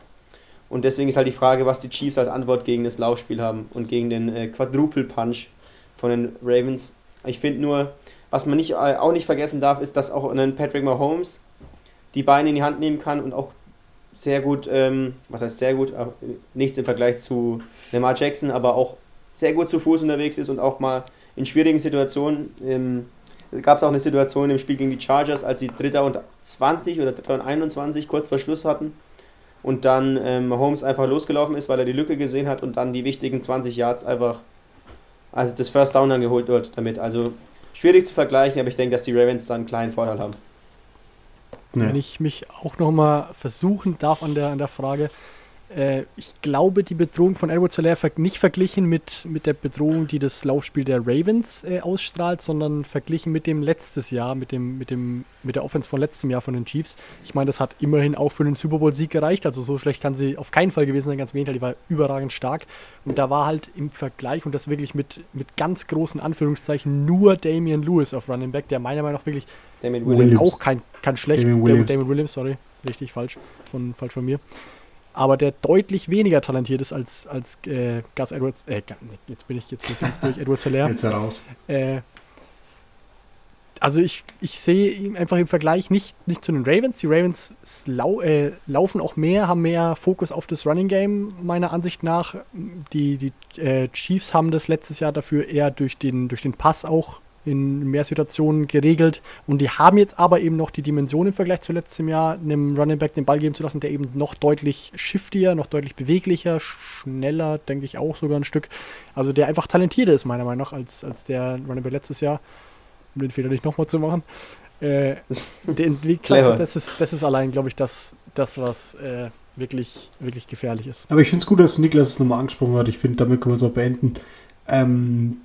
Und deswegen ist halt die Frage, was die Chiefs als Antwort gegen das Laufspiel haben und gegen den äh, Quadruple Punch von den Ravens. Ich finde nur, was man nicht, äh, auch nicht vergessen darf, ist, dass auch ein Patrick Mahomes die Beine in die Hand nehmen kann und auch sehr gut, ähm, was heißt sehr gut, nichts im Vergleich zu Lamar Jackson, aber auch sehr gut zu Fuß unterwegs ist und auch mal in schwierigen Situationen. Ähm, gab es auch eine Situation im Spiel gegen die Chargers, als sie Dritter und 20 oder Dritter und 21 kurz vor Schluss hatten und dann ähm, Holmes einfach losgelaufen ist, weil er die Lücke gesehen hat und dann die wichtigen 20 Yards einfach, also das First Down dann geholt wird damit. Also schwierig zu vergleichen, aber ich denke, dass die Ravens dann einen kleinen Vorteil haben. Wenn ich mich auch nochmal versuchen darf an der, an der Frage, äh, ich glaube, die Bedrohung von Edward Soler nicht verglichen mit, mit der Bedrohung, die das Laufspiel der Ravens äh, ausstrahlt, sondern verglichen mit dem letztes Jahr, mit, dem, mit, dem, mit der Offense von letztem Jahr von den Chiefs. Ich meine, das hat immerhin auch für den Super Bowl-Sieg gereicht, also so schlecht kann sie auf keinen Fall gewesen sein, ganz im Gegenteil, die war überragend stark. Und da war halt im Vergleich, und das wirklich mit, mit ganz großen Anführungszeichen, nur Damian Lewis auf Running Back, der meiner Meinung nach wirklich Damien Williams. auch kein, kein schlecht. Damien Williams. Damien Williams, sorry, richtig falsch von, falsch von mir aber der deutlich weniger talentiert ist als, als äh, Gus Edwards. Äh, jetzt bin ich jetzt bin ich ganz durch, Edwards Hilaire. Jetzt heraus. Äh, also ich, ich sehe ihn einfach im Vergleich nicht, nicht zu den Ravens. Die Ravens lau, äh, laufen auch mehr, haben mehr Fokus auf das Running Game, meiner Ansicht nach. Die, die äh, Chiefs haben das letztes Jahr dafür eher durch den, durch den Pass auch in mehr Situationen geregelt. Und die haben jetzt aber eben noch die Dimension im Vergleich zu letztem Jahr, einem Running Back den Ball geben zu lassen, der eben noch deutlich shiftier, noch deutlich beweglicher, schneller, denke ich auch sogar ein Stück. Also der einfach talentierter ist, meiner Meinung nach, als, als der Running Back letztes Jahr um den Fehler nicht nochmal zu machen. Äh, den, wie gesagt, das ist, das ist allein, glaube ich, das, das was äh, wirklich, wirklich gefährlich ist. Aber ich finde es gut, dass Niklas es nochmal angesprochen hat. Ich finde, damit können wir es auch beenden. Ähm,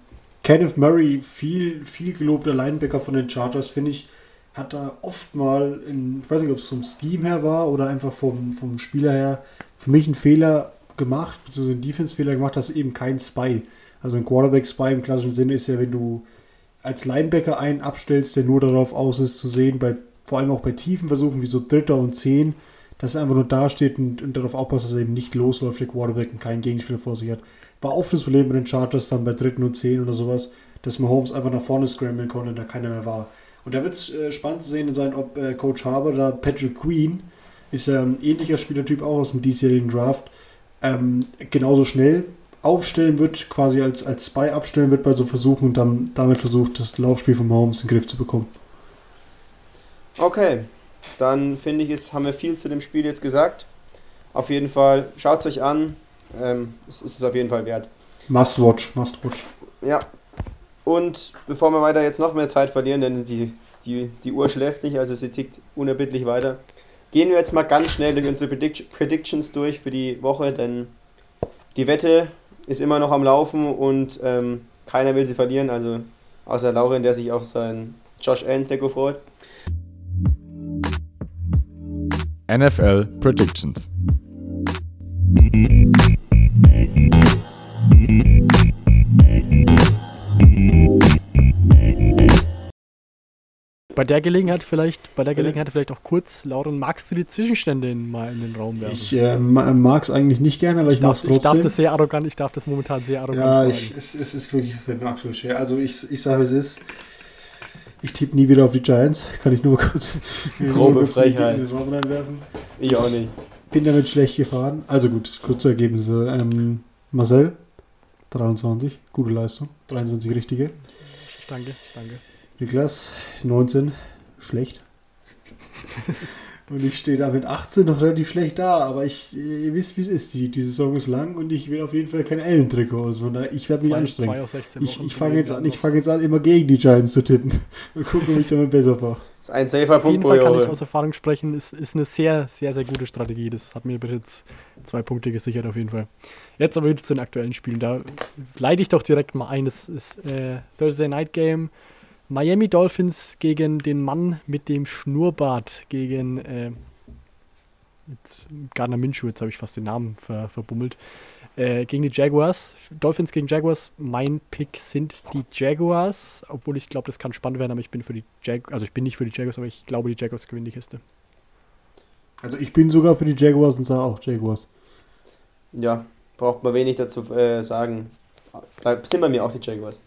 Kenneth Murray, viel, viel gelobter Linebacker von den Chargers, finde ich, hat da oft mal, in, ich weiß nicht, ob es vom Scheme her war oder einfach vom, vom Spieler her, für mich einen Fehler gemacht, beziehungsweise einen Defense-Fehler gemacht, dass eben kein Spy. Also ein Quarterback-Spy im klassischen Sinne ist ja, wenn du als Linebacker einen abstellst, der nur darauf aus ist zu sehen, bei, vor allem auch bei tiefen Versuchen wie so Dritter und Zehn, dass er einfach nur dasteht und, und darauf aufpasst, dass er eben nicht losläuft, der Quarterback und keinen Gegenspieler vor sich hat. War oft das Problem bei den Chargers dann bei Dritten und Zehn oder sowas, dass Mahomes einfach nach vorne scramblen konnte und da keiner mehr war. Und da wird es äh, spannend zu sehen sein, ob äh, Coach Harbour da Patrick Queen, ist ja ein ähnlicher Spielertyp auch aus dem diesjährigen Draft, ähm, genauso schnell aufstellen wird, quasi als, als Spy abstellen wird bei so Versuchen und dann damit versucht, das Laufspiel von Mahomes in den Griff zu bekommen. Okay, dann finde ich, es haben wir viel zu dem Spiel jetzt gesagt. Auf jeden Fall, schaut es euch an. Ähm, es ist es auf jeden Fall wert. Must watch, must watch. Ja. Und bevor wir weiter jetzt noch mehr Zeit verlieren, denn die, die, die Uhr schläft nicht, also sie tickt unerbittlich weiter, gehen wir jetzt mal ganz schnell durch unsere Predictions durch für die Woche, denn die Wette ist immer noch am Laufen und ähm, keiner will sie verlieren, also außer Lauren, der sich auf sein Josh Allen Trikot freut. NFL Predictions. Bei der Gelegenheit vielleicht, bei der Gelegenheit vielleicht auch kurz, Lauren, magst du die Zwischenstände in, mal in den Raum werfen? Ich äh, mag es eigentlich nicht gerne, aber ich, ich mag es trotzdem. Ich darf das sehr arrogant, ich darf das momentan sehr arrogant Ja, ich, es, es, ist wirklich aktuell schwer. Also ich, ich sage, es ist, ich tippe nie wieder auf die Giants, kann ich nur mal kurz Grobe Frechheit. in den Raum reinwerfen. Ich auch nicht. Bin damit schlecht gefahren. Also gut, kurze Ergebnisse. Ähm, Marcel, 23, gute Leistung. 23 richtige. Danke, danke. Niklas, 19, schlecht. und ich stehe da mit 18 noch relativ schlecht da, aber ich, ihr wisst, wie es ist. Die, die Saison ist lang und ich will auf jeden Fall kein Ellentrikot. Also ich werde mich zwei, anstrengen. Zwei aus 16 ich ich fange jetzt, an, fang jetzt an, immer gegen die Giants zu tippen. Mal gucken, ob ich damit besser fahre. Das ist ein safer Punkt, Auf jeden Fall kann ich aus Erfahrung sprechen. Ist, ist eine sehr, sehr, sehr gute Strategie. Das hat mir jetzt zwei Punkte gesichert auf jeden Fall. Jetzt aber wieder zu den aktuellen Spielen. Da leite ich doch direkt mal ein. Das ist äh, Thursday Night Game. Miami Dolphins gegen den Mann mit dem Schnurrbart, gegen äh, jetzt Gardner Minshew, jetzt habe ich fast den Namen ver, verbummelt, äh, gegen die Jaguars. Dolphins gegen Jaguars, mein Pick sind die Jaguars, obwohl ich glaube, das kann spannend werden, aber ich bin für die Jaguars, also ich bin nicht für die Jaguars, aber ich glaube, die Jaguars gewinnen die Kiste. Also ich bin sogar für die Jaguars und sage auch Jaguars. Ja, braucht man wenig dazu äh, sagen. Sind bei mir auch die Jaguars.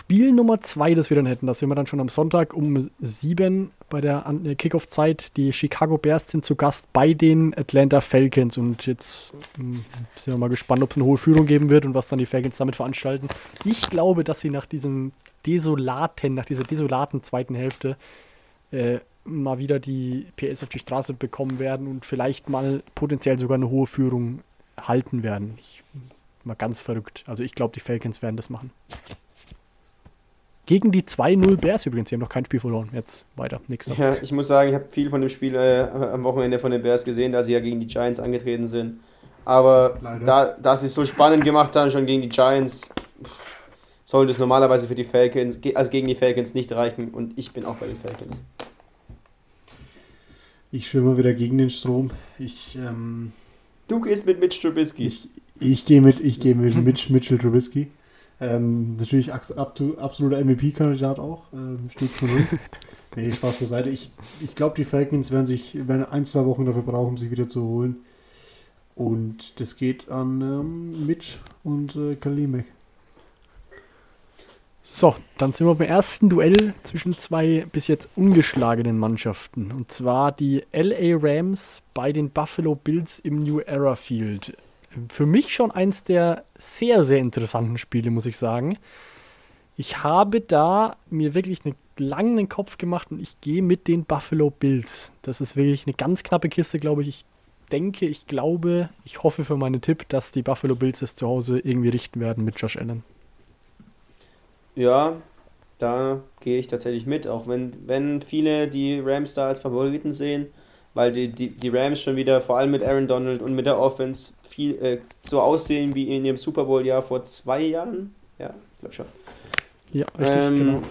Spiel Nummer zwei, das wir dann hätten, das sehen wir dann schon am Sonntag um sieben bei der äh, Kickoff-Zeit. Die Chicago Bears sind zu Gast bei den Atlanta Falcons und jetzt hm, sind wir mal gespannt, ob es eine hohe Führung geben wird und was dann die Falcons damit veranstalten. Ich glaube, dass sie nach diesem desolaten, nach dieser desolaten zweiten Hälfte äh, mal wieder die PS auf die Straße bekommen werden und vielleicht mal potenziell sogar eine hohe Führung halten werden. Ich, mal ganz verrückt. Also ich glaube, die Falcons werden das machen. Gegen die 2-0 Bears übrigens. Die haben noch kein Spiel verloren. Jetzt weiter, nächster. Ja, ich muss sagen, ich habe viel von dem Spiel äh, am Wochenende von den Bears gesehen, da sie ja gegen die Giants angetreten sind. Aber da, da sie es so spannend gemacht haben, schon gegen die Giants, sollte es normalerweise für die Falcons, also gegen die Falcons nicht reichen. Und ich bin auch bei den Falcons. Ich schwimme wieder gegen den Strom. Ich, ähm, Du gehst mit Mitch Trubisky. Ich, ich gehe mit, ich geh mit Mitch, Mitchell Trubisky. Ähm, natürlich absoluter MVP-Kandidat auch. Ähm, steht zu null. nee, Spaß beiseite. Ich, ich glaube, die Falcons werden sich werden ein, zwei Wochen dafür brauchen, um sich wieder zu holen. Und das geht an ähm, Mitch und äh, Kalimek. So, dann sind wir beim ersten Duell zwischen zwei bis jetzt ungeschlagenen Mannschaften. Und zwar die LA Rams bei den Buffalo Bills im New Era Field. Für mich schon eins der sehr, sehr interessanten Spiele, muss ich sagen. Ich habe da mir wirklich einen langen Kopf gemacht und ich gehe mit den Buffalo Bills. Das ist wirklich eine ganz knappe Kiste, glaube ich. Ich denke, ich glaube, ich hoffe für meinen Tipp, dass die Buffalo Bills es zu Hause irgendwie richten werden mit Josh Allen. Ja, da gehe ich tatsächlich mit, auch wenn, wenn viele die Rams da als Favoriten sehen, weil die, die, die Rams schon wieder, vor allem mit Aaron Donald und mit der Offense, viel äh, so aussehen wie in ihrem Super Bowl-Jahr vor zwei Jahren. Ja, ich glaube schon. Ja, richtig, Ähm, genau.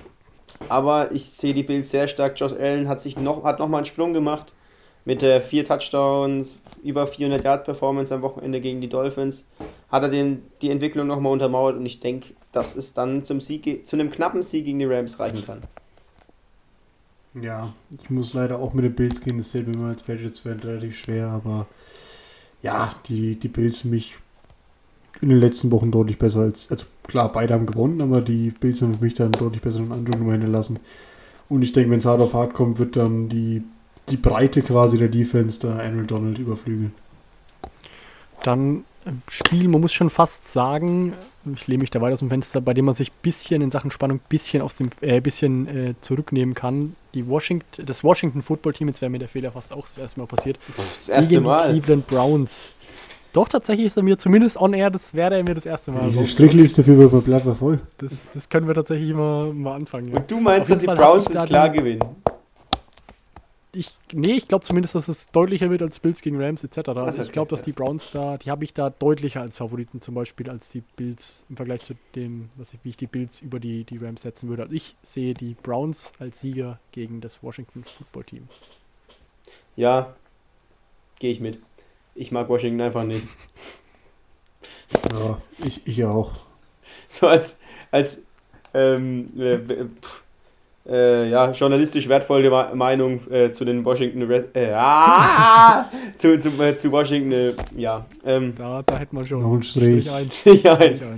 Aber ich sehe die Bills sehr stark. Josh Allen hat sich noch, hat noch mal einen Sprung gemacht mit der vier Touchdowns, über 400 Yard Performance am Wochenende gegen die Dolphins. Hat er den, die Entwicklung noch mal untermauert und ich denke, dass es dann zum Sieg, zu einem knappen Sieg gegen die Rams reichen kann. Ja, ich muss leider auch mit den Bills gehen. Das fällt mir als Patriots-Fan relativ schwer, aber ja, die, die Bills für mich in den letzten Wochen deutlich besser als. Also klar, beide haben gewonnen, aber die Bills haben für mich dann deutlich besseren Eindruck nochmal hinterlassen. Und ich denke, wenn es hart auf hart kommt, wird dann die, die Breite quasi der Defense da Aaron Donald überflügeln. Dann Spiel, man muss schon fast sagen, ich lehne mich da weiter aus dem Fenster, bei dem man sich ein bisschen in Sachen Spannung bisschen aus dem äh, bisschen äh, zurücknehmen kann. Die Washington, das Washington Football Team, jetzt wäre mir der Fehler fast auch das erste Mal passiert, Das erste gegen die Mal. Cleveland Browns. Doch, tatsächlich ist er mir zumindest on air, das wäre er mir das erste Mal. Die Strichliste für Blatt war voll. das, das können wir tatsächlich mal, mal anfangen. Ja. Und du meinst, dass die Browns es klar die- gewinnen? Ich, nee, ich glaube zumindest, dass es deutlicher wird als Bills gegen Rams etc. Also okay, ich glaube, dass die Browns da, die habe ich da deutlicher als Favoriten zum Beispiel als die Bills im Vergleich zu dem, was ich, wie ich die Bills über die, die Rams setzen würde. Also ich sehe die Browns als Sieger gegen das Washington Football Team. Ja, gehe ich mit. Ich mag Washington einfach nicht. Ja, ich, ich auch. So als, als ähm, äh, pff, äh, ja, journalistisch wertvolle Ma- Meinung äh, zu den Washington Red, äh, ah, zu, zu, äh, zu Washington, äh, ja, ähm, Da, da hätte man schon Noch ein Strich. eins. ja, Strich eins.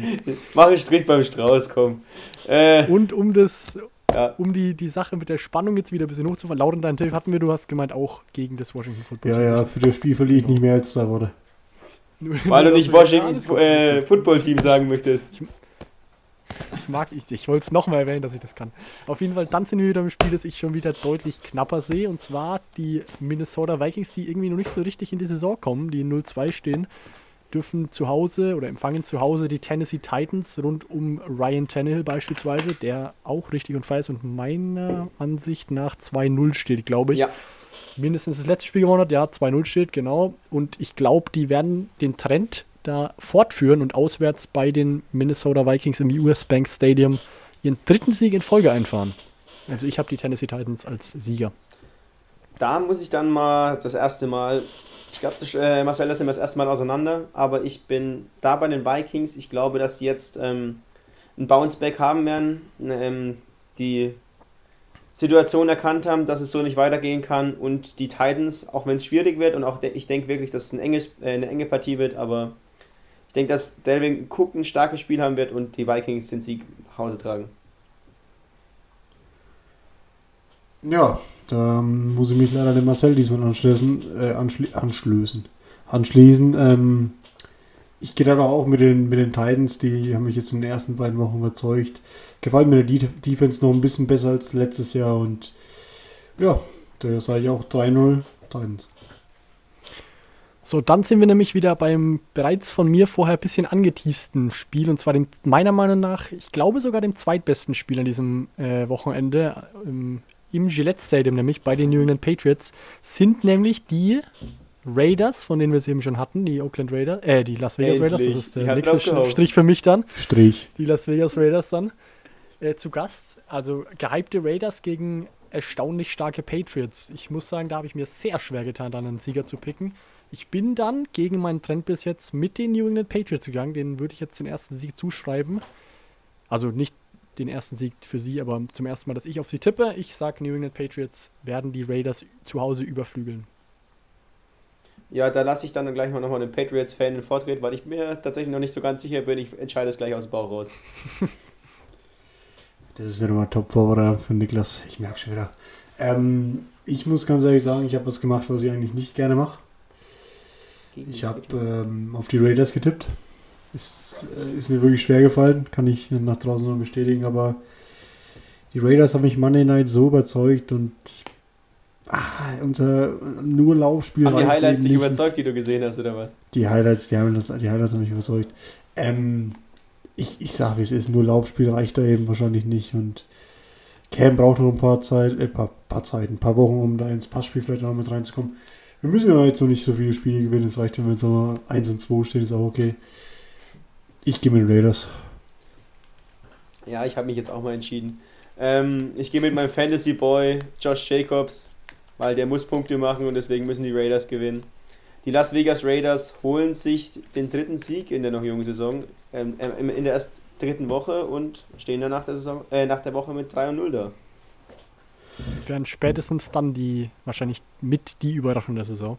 mach einen Strich beim Strauß, komm. Äh, Und um das, Ja. um die, die Sache mit der Spannung jetzt wieder ein bisschen hochzufahren, Lauren, deinen Tipp hatten wir, du hast gemeint auch gegen das Washington Football Ja, Team. ja, für das Spiel verliere ich nicht mehr als zwei Worte. Weil du nicht Washington äh. Football Team sagen möchtest. Ich mag, ich, ich wollte es nochmal erwähnen, dass ich das kann. Auf jeden Fall, dann sind wir wieder im Spiel, das ich schon wieder deutlich knapper sehe. Und zwar die Minnesota Vikings, die irgendwie noch nicht so richtig in die Saison kommen, die in 0-2 stehen, dürfen zu Hause oder empfangen zu Hause die Tennessee Titans rund um Ryan Tannehill beispielsweise, der auch richtig und feiß und meiner Ansicht nach 2-0 steht, glaube ich Ja, mindestens das letzte Spiel gewonnen hat, ja, 2-0 steht, genau. Und ich glaube, die werden den Trend da fortführen und auswärts bei den Minnesota Vikings im US Bank Stadium ihren dritten Sieg in Folge einfahren. Also ich habe die Tennessee Titans als Sieger. da muss ich dann mal das erste Mal, ich glaube, äh, Marcel, sind wir das erste Mal auseinander, aber ich bin da bei den Vikings. Ich glaube, dass sie jetzt ähm, ein Bounceback haben werden, ähm, die Situation erkannt haben, dass es so nicht weitergehen kann und die Titans, auch wenn es schwierig wird und auch ich denke wirklich, dass es ein enges, äh, eine enge Partie wird, aber ich denke, dass Delvin Cook ein starkes Spiel haben wird und die Vikings den Sieg nach Hause tragen. Ja, da muss ich mich leider dem Marcel diesmal anschließen. Äh, anschli anschließen. anschließen. Ähm, ich gehe da doch auch mit den, mit den Titans, die haben mich jetzt in den ersten beiden Wochen überzeugt. Gefällt mir der De Defense noch ein bisschen besser als letztes Jahr und ja, da sage ich auch 3-0 Titans. So, dann sind wir nämlich wieder beim bereits von mir vorher ein bisschen angeteasten Spiel und zwar dem, meiner Meinung nach, ich glaube sogar dem zweitbesten Spiel an diesem äh, Wochenende im, im Gillette Stadium, nämlich bei den New England Patriots, sind nämlich die Raiders, von denen wir es eben schon hatten, die Oakland Raiders, äh, die Las Vegas Raiders, Endlich. das ist der nächste. Strich für mich dann Strich. die Las Vegas Raiders dann äh, zu Gast. Also gehypte Raiders gegen erstaunlich starke Patriots. Ich muss sagen, da habe ich mir sehr schwer getan, dann einen Sieger zu picken. Ich bin dann gegen meinen Trend bis jetzt mit den New England Patriots gegangen. Den würde ich jetzt den ersten Sieg zuschreiben. Also nicht den ersten Sieg für sie, aber zum ersten Mal, dass ich auf sie tippe. Ich sage, New England Patriots werden die Raiders zu Hause überflügeln. Ja, da lasse ich dann gleich mal nochmal einen Patriots-Fan den Vortritt, weil ich mir tatsächlich noch nicht so ganz sicher bin. Ich entscheide es gleich aus dem Bauch raus. Das ist wieder mal Top-Vorbereitung für Niklas. Ich merke schon wieder. Ähm, ich muss ganz ehrlich sagen, ich habe was gemacht, was ich eigentlich nicht gerne mache. Ich habe ähm, auf die Raiders getippt. Ist, äh, ist mir wirklich schwer gefallen, kann ich nach draußen noch bestätigen, aber die Raiders haben mich Monday Night so überzeugt und ah, unser nur Laufspiel. Haben die Highlights dich nicht. überzeugt, die du gesehen hast, oder was? Die Highlights, die, haben das, die Highlights haben mich überzeugt. Ähm, ich, ich sag, wie es ist, nur Laufspiel reicht da eben wahrscheinlich nicht und Cam braucht noch ein paar Zeit, äh, paar, paar Zeit, ein paar Wochen, um da ins Passspiel vielleicht noch mit reinzukommen. Wir müssen ja jetzt noch nicht so viele Spiele gewinnen, es reicht, wenn wir jetzt noch 1 und 2 stehen, ist auch okay. Ich gehe mit den Raiders. Ja, ich habe mich jetzt auch mal entschieden. Ähm, ich gehe mit meinem Fantasy Boy Josh Jacobs, weil der muss Punkte machen und deswegen müssen die Raiders gewinnen. Die Las Vegas Raiders holen sich den dritten Sieg in der noch jungen Saison, ähm, ähm, in der erst dritten Woche und stehen dann nach der, Saison, äh, nach der Woche mit 3 und 0 da. Werden spätestens dann die, wahrscheinlich mit die Überraschung der Saison.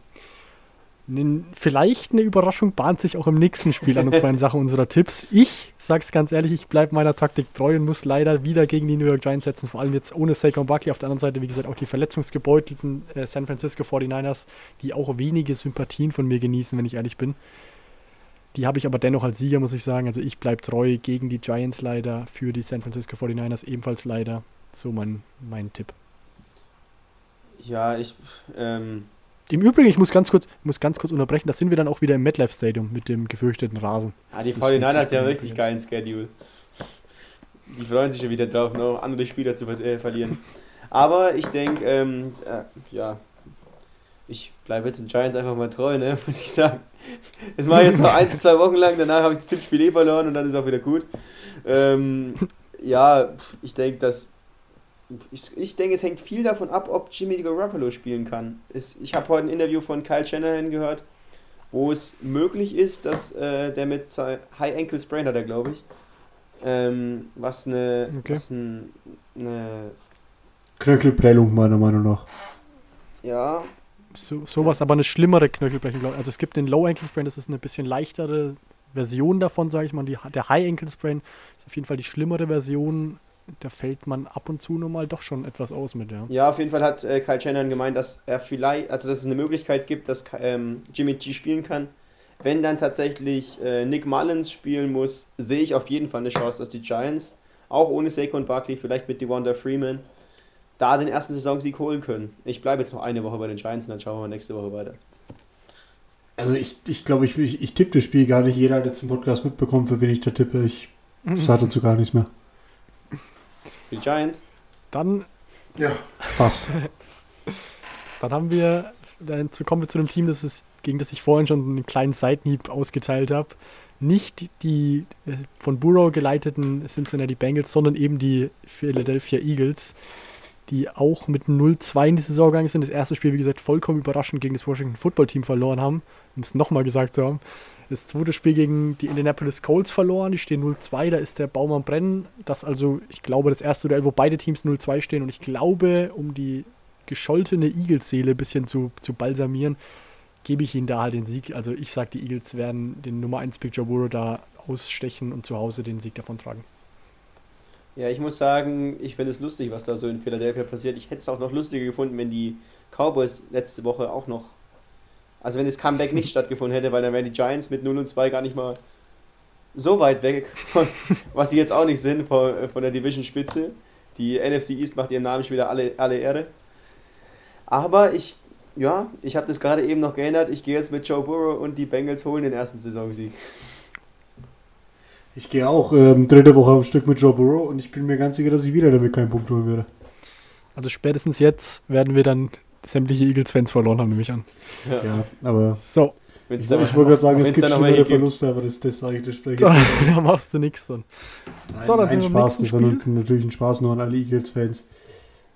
Vielleicht eine Überraschung bahnt sich auch im nächsten Spiel an, und zwar in Sachen unserer Tipps. Ich sag's ganz ehrlich, ich bleibe meiner Taktik treu und muss leider wieder gegen die New York Giants setzen, vor allem jetzt ohne Saquon Barkley. Auf der anderen Seite, wie gesagt, auch die verletzungsgebeutelten äh, San Francisco 49ers, die auch wenige Sympathien von mir genießen, wenn ich ehrlich bin. Die habe ich aber dennoch als Sieger, muss ich sagen. Also ich bleibe treu gegen die Giants leider, für die San Francisco 49ers ebenfalls leider. So mein, mein Tipp. Ja, ich, ähm, Im Übrigen, ich muss ganz kurz, muss ganz kurz unterbrechen, da sind wir dann auch wieder im MetLife Stadium mit dem gefürchteten Rasen. ah, die 49ers wirklich haben so richtig geilen Schedule. Die freuen sich schon wieder drauf, noch andere Spieler zu ver äh, verlieren. Aber ich denke, ähm, äh, ja, ich bleibe jetzt den Giants einfach mal treu, ne, muss ich sagen. Das mache ich jetzt noch ein, zwei Wochen lang, danach habe ich das Tippspiel eh verloren und dann ist auch wieder gut. Ähm, ja, ich denke, dass. Ich, ich denke, es hängt viel davon ab, ob Jimmy Garoppolo spielen kann. Es, ich habe heute ein Interview von Kyle Shanahan gehört, wo es möglich ist, dass äh, der mit High Ankle Sprain hat er, glaube ich, ähm, was eine, Okay. was ein, eine Knöchelprellung meiner Meinung nach. ja, So, sowas, aber eine schlimmere Knöchelbrechung. glaub ich. Also es gibt den Low Ankle Sprain, das ist eine bisschen leichtere Version davon, sage ich mal. Die, der High Ankle Sprain ist auf jeden Fall die schlimmere Version. Da fällt man ab und zu nochmal doch schon etwas aus mit, ja. Ja, auf jeden Fall hat äh, Kyle Shanahan gemeint, dass er vielleicht, also dass es eine Möglichkeit gibt, dass ähm, Jimmy G spielen kann. Wenn dann tatsächlich äh, Nick Mullins spielen muss, sehe ich auf jeden Fall eine Chance, dass die Giants, auch ohne Saquon Barkley, vielleicht mit Devonta Freeman, da den ersten Saisonsieg holen können. Ich bleibe jetzt noch eine Woche bei den Giants und dann schauen wir mal nächste Woche weiter. Also ich, ich glaube, ich, ich, ich tippe das Spiel gar nicht. Jeder hat jetzt im Podcast mitbekommen, für wen ich da tippe. Ich sage dazu gar nichts mehr. Für die Giants, Dann, Ja. Fast. dann haben wir, dann zu- kommen wir zu einem Team, das ist, gegen das ich vorhin schon einen kleinen Seitenhieb ausgeteilt habe. Nicht die äh, von Burrow geleiteten Cincinnati Bengals, sondern eben die Philadelphia Eagles, die auch mit 0-2 in die Saison gegangen sind. Das erste Spiel, wie gesagt, vollkommen überraschend gegen das Washington Football Team verloren haben, um es nochmal gesagt zu haben. Das zweite Spiel gegen die Indianapolis Colts verloren, die stehen 0-2, da ist der Baum am Brennen. Das also, ich glaube, das erste Duell, wo beide Teams 0-2 stehen und ich glaube, um die gescholtene Eagles-Seele ein bisschen zu, zu balsamieren, gebe ich ihnen da halt den Sieg. Also ich sage, die Eagles werden den Nummer 1 Pick Joe da ausstechen und zu Hause den Sieg davon tragen. Ja, ich muss sagen, ich finde es lustig, was da so in Philadelphia passiert. Ich hätte es auch noch lustiger gefunden, wenn die Cowboys letzte Woche auch noch. Also wenn das Comeback nicht stattgefunden hätte, weil dann wären die Giants mit 0 und 2 gar nicht mal so weit weg, von, was sie jetzt auch nicht sind, von, von der Division-Spitze. Die NFC East macht ihrem Namen schon wieder alle, alle Ehre. Aber ich, ja, ich habe das gerade eben noch geändert. Ich gehe jetzt mit Joe Burrow und die Bengals holen den ersten Saisonsieg. Ich gehe auch ähm, dritte Woche am Stück mit Joe Burrow und ich bin mir ganz sicher, dass ich wieder damit keinen Punkt holen werde. Also spätestens jetzt werden wir dann sämtliche Eagles-Fans verloren haben, nehme ich an. Ja, aber So, Wenn's ich, wollte gerade sagen, es gibt schlimmere gibt. Verluste, aber das, das sage ich, das spreche ich so da machst du nichts dann. Nein, So, dann nein Spaß, das war natürlich ein Spaß nur an alle Eagles-Fans.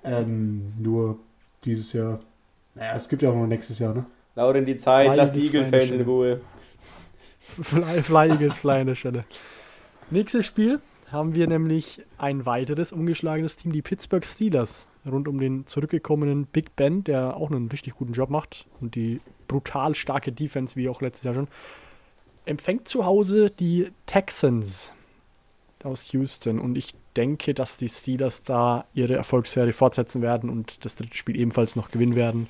Ähm, nur dieses Jahr. Naja, es gibt ja auch noch nächstes Jahr, ne? Lauren, die Zeit, Fly lass die Eagles, Eagle-Fans Feinde in Ruhe. Fly, Fly Eagles, Fly an der Stelle. Nächstes Spiel haben wir nämlich ein weiteres ungeschlagenes Team, die Pittsburgh Steelers, rund um den zurückgekommenen Big Ben, der auch einen richtig guten Job macht und die brutal starke Defense, wie auch letztes Jahr schon, empfängt zu Hause die Texans aus Houston und ich denke, dass die Steelers da ihre Erfolgsserie fortsetzen werden und das dritte Spiel ebenfalls noch gewinnen werden.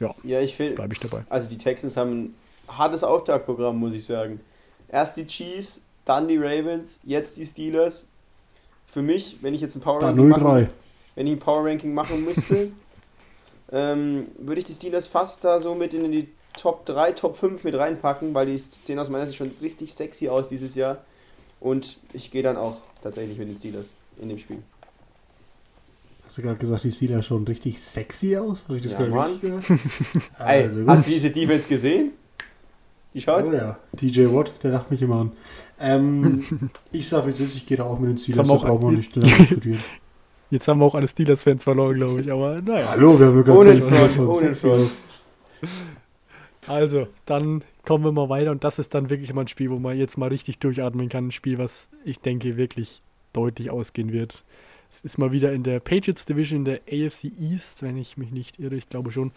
Ja, Ja, ich bleibe ich dabei. also die Texans haben ein hartes Auftaktprogramm, muss ich sagen. Erst die Chiefs, dann die Ravens, jetzt die Steelers. Für mich, wenn ich jetzt ein Power Da Ranking 0-3. Wenn ich ein Power Ranking machen müsste, ähm, würde ich die Steelers fast da so mit in die Top 3, Top 5 mit reinpacken, weil die sehen aus meiner Sicht schon richtig sexy aus dieses Jahr. Und ich gehe dann auch tatsächlich mit den Steelers in dem Spiel. Hast du gerade gesagt, die sieht ja schon richtig sexy aus? Habe ich das Ja, gerade gehört? Also hast du diese Defense gesehen? Die schaut? Oh ja, DJ Watt, der lacht mich immer an. Ähm, ich sag, wie es ist, ich gehe da auch mit den Steelers, da brauchen wir nicht lange diskutieren. Jetzt haben wir auch alle Steelers-Fans verloren, glaube ich, aber naja. Hallo, wir haben ja ganz Ohne aus. Also, dann kommen wir mal weiter und das ist dann wirklich mal ein Spiel, wo man jetzt mal richtig durchatmen kann. Ein Spiel, was ich denke wirklich deutlich ausgehen wird. Es ist mal wieder in der Patriots Division in der AFC East, wenn ich mich nicht irre, ich glaube schon.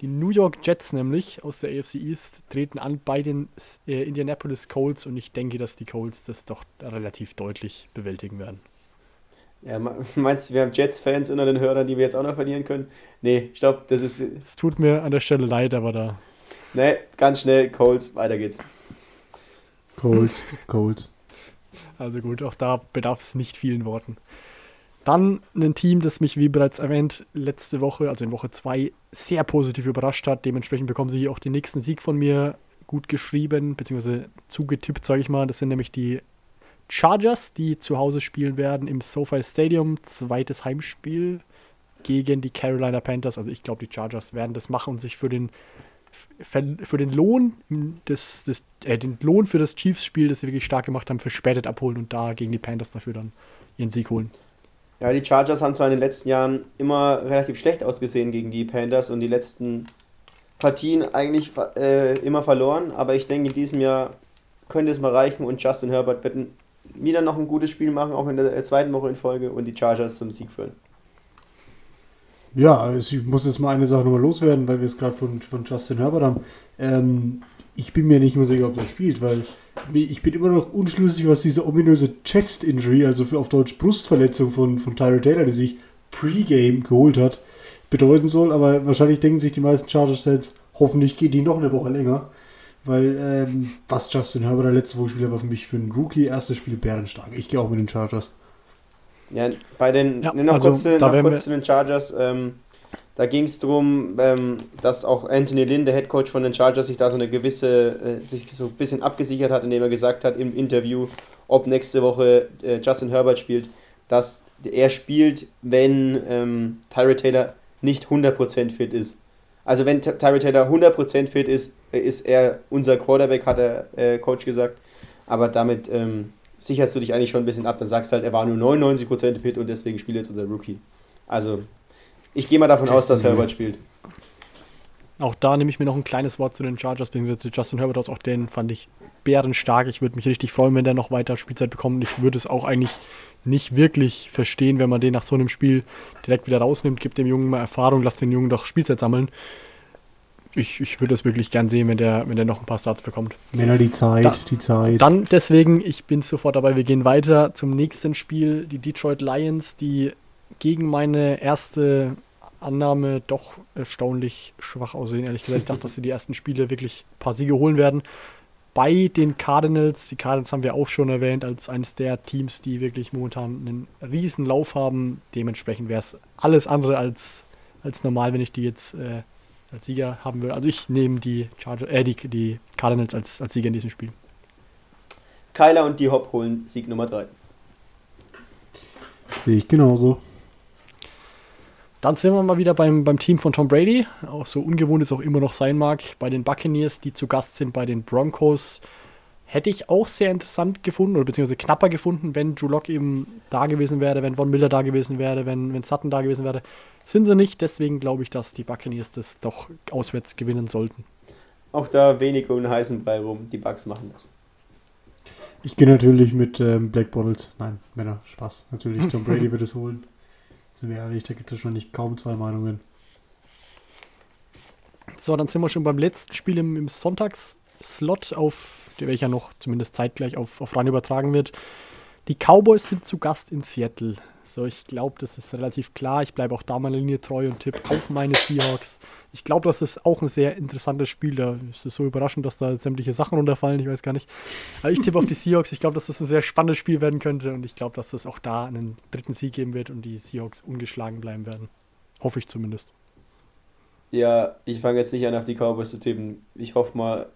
Die New York Jets nämlich aus der AFC East treten an bei den äh, Indianapolis Colts und ich denke, dass die Colts das doch relativ deutlich bewältigen werden. Ja, me- meinst du, wir haben Jets-Fans unter den Hörern, die wir jetzt auch noch verlieren können? Nee, stopp, das ist. Es tut mir an der Stelle leid, aber da Nee, ganz schnell, Colts, weiter geht's. Colts, Colts. Also gut, auch da bedarf es nicht vielen Worten. Dann ein Team, das mich, wie bereits erwähnt, letzte Woche, also in Woche 2, sehr positiv überrascht hat. Dementsprechend bekommen sie hier auch den nächsten Sieg von mir gut geschrieben, beziehungsweise zugetippt, sage ich mal. Das sind nämlich die Chargers, die zu Hause spielen werden im SoFi Stadium. Zweites Heimspiel gegen die Carolina Panthers. Also ich glaube, die Chargers werden das machen und sich für den für den Lohn des, des äh, den Lohn für das Chiefs-Spiel, das sie wirklich stark gemacht haben, verspätet abholen und da gegen die Panthers dafür dann ihren Sieg holen. Ja, die Chargers haben zwar in den letzten Jahren immer relativ schlecht ausgesehen gegen die Panthers und die letzten Partien eigentlich äh, immer verloren, aber ich denke, in diesem Jahr könnte es mal reichen und Justin Herbert wird ein- wieder noch ein gutes Spiel machen, auch in der äh, zweiten Woche in Folge und die Chargers zum Sieg führen. Ja, also ich muss jetzt mal eine Sache nochmal loswerden, weil wir es gerade von, von Justin Herbert haben. Ähm, ich bin mir nicht mehr sicher, ob er spielt, weil ich bin immer noch unschlüssig, was diese ominöse Chest-Injury, also für auf Deutsch Brustverletzung von, von Tyra Taylor, die sich Pre-Game geholt hat, bedeuten soll. Aber wahrscheinlich denken sich die meisten Chargers-Fans, hoffentlich geht die noch eine Woche länger. Weil, ähm, was Justin Herbert der letzte Woche gespielt hat, war für mich für einen Rookie erstes Spiel bärenstark. Ich gehe auch mit den Chargers. Ja, bei den, Ja, noch, also kurz, zu, noch kurz zu den Chargers. Ähm, da ging es darum, ähm, dass auch Anthony Lynn, der Headcoach von den Chargers, sich da so eine gewisse, äh, sich so ein bisschen abgesichert hat, indem er gesagt hat im Interview, ob nächste Woche äh, Justin Herbert spielt, dass er spielt, wenn ähm, Tyra Taylor nicht 100% fit ist. Also wenn Ty- Tyra Taylor 100% fit ist, äh, ist er unser Quarterback, hat der äh, Coach gesagt. Aber damit ähm, sicherst du dich eigentlich schon ein bisschen ab. Dann sagst du halt, er war nur 99% fit und deswegen spielt jetzt unser Rookie. Also, ich gehe mal davon aus, dass Herbert spielt. Auch da nehme ich mir noch ein kleines Wort zu den Chargers, beziehungsweise zu Justin Herbert aus. Auch den fand ich bärenstark. Ich würde mich richtig freuen, wenn der noch weiter Spielzeit bekommt. Ich würde es auch eigentlich nicht wirklich verstehen, wenn man den nach so einem Spiel direkt wieder rausnimmt. Gibt dem Jungen mal Erfahrung, lasst den Jungen doch Spielzeit sammeln. Ich, ich würde es wirklich gern sehen, wenn der, wenn der noch ein paar Starts bekommt. Männer, die Zeit, Da- die Zeit. Dann deswegen, ich bin sofort dabei, wir gehen weiter zum nächsten Spiel. Die Detroit Lions, die gegen meine erste Annahme doch erstaunlich schwach aussehen, ehrlich gesagt. Ich dachte, dass sie die ersten Spiele wirklich ein paar Siege holen werden. Bei den Cardinals, die Cardinals haben wir auch schon erwähnt, als eines der Teams, die wirklich momentan einen riesen Lauf haben. Dementsprechend wäre es alles andere als, als normal, wenn ich die jetzt äh, als Sieger haben würde. Also ich nehme die, Charger, äh, die, die Cardinals als, als Sieger in diesem Spiel. Kyler und die Hop holen Sieg Nummer 3. Sehe ich genauso. Dann sind wir mal wieder beim, beim Team von Tom Brady. Auch so ungewohnt es auch immer noch sein mag. Bei den Buccaneers, die zu Gast sind bei den Broncos. Hätte ich auch sehr interessant gefunden oder beziehungsweise knapper gefunden, wenn Drew Lock eben da gewesen wäre, wenn Von Miller da gewesen wäre, wenn, wenn Sutton da gewesen wäre. Sind sie nicht, deswegen glaube ich, dass die Buccaneers das doch auswärts gewinnen sollten. Auch da wenig um den heißen Brei rum. Die Bugs machen das. Ich gehe natürlich mit ähm, Black Bottles. Nein, Männer, Spaß. Natürlich, Tom Brady wird es holen. Sind wir ehrlich, da gibt es wahrscheinlich kaum zwei Meinungen. So, dann sind wir schon beim letzten Spiel im, im Sonntagsslot, auf welcher noch zumindest zeitgleich auf, auf RAN übertragen wird. Die Cowboys sind zu Gast in Seattle. So, ich glaube, das ist relativ klar. Ich bleibe auch da meiner Linie treu und tippe auf meine Seahawks. Ich glaube, das ist auch ein sehr interessantes Spiel. Da ist es so überraschend, dass da sämtliche Sachen runterfallen. Ich weiß gar nicht. Aber ich tippe auf die Seahawks. Ich glaube, dass das ein sehr spannendes Spiel werden könnte. Und ich glaube, dass es auch da einen dritten Sieg geben wird und die Seahawks ungeschlagen bleiben werden. Hoffe ich zumindest. Ja, ich fange jetzt nicht an, auf die Cowboys zu tippen. Ich hoffe mal,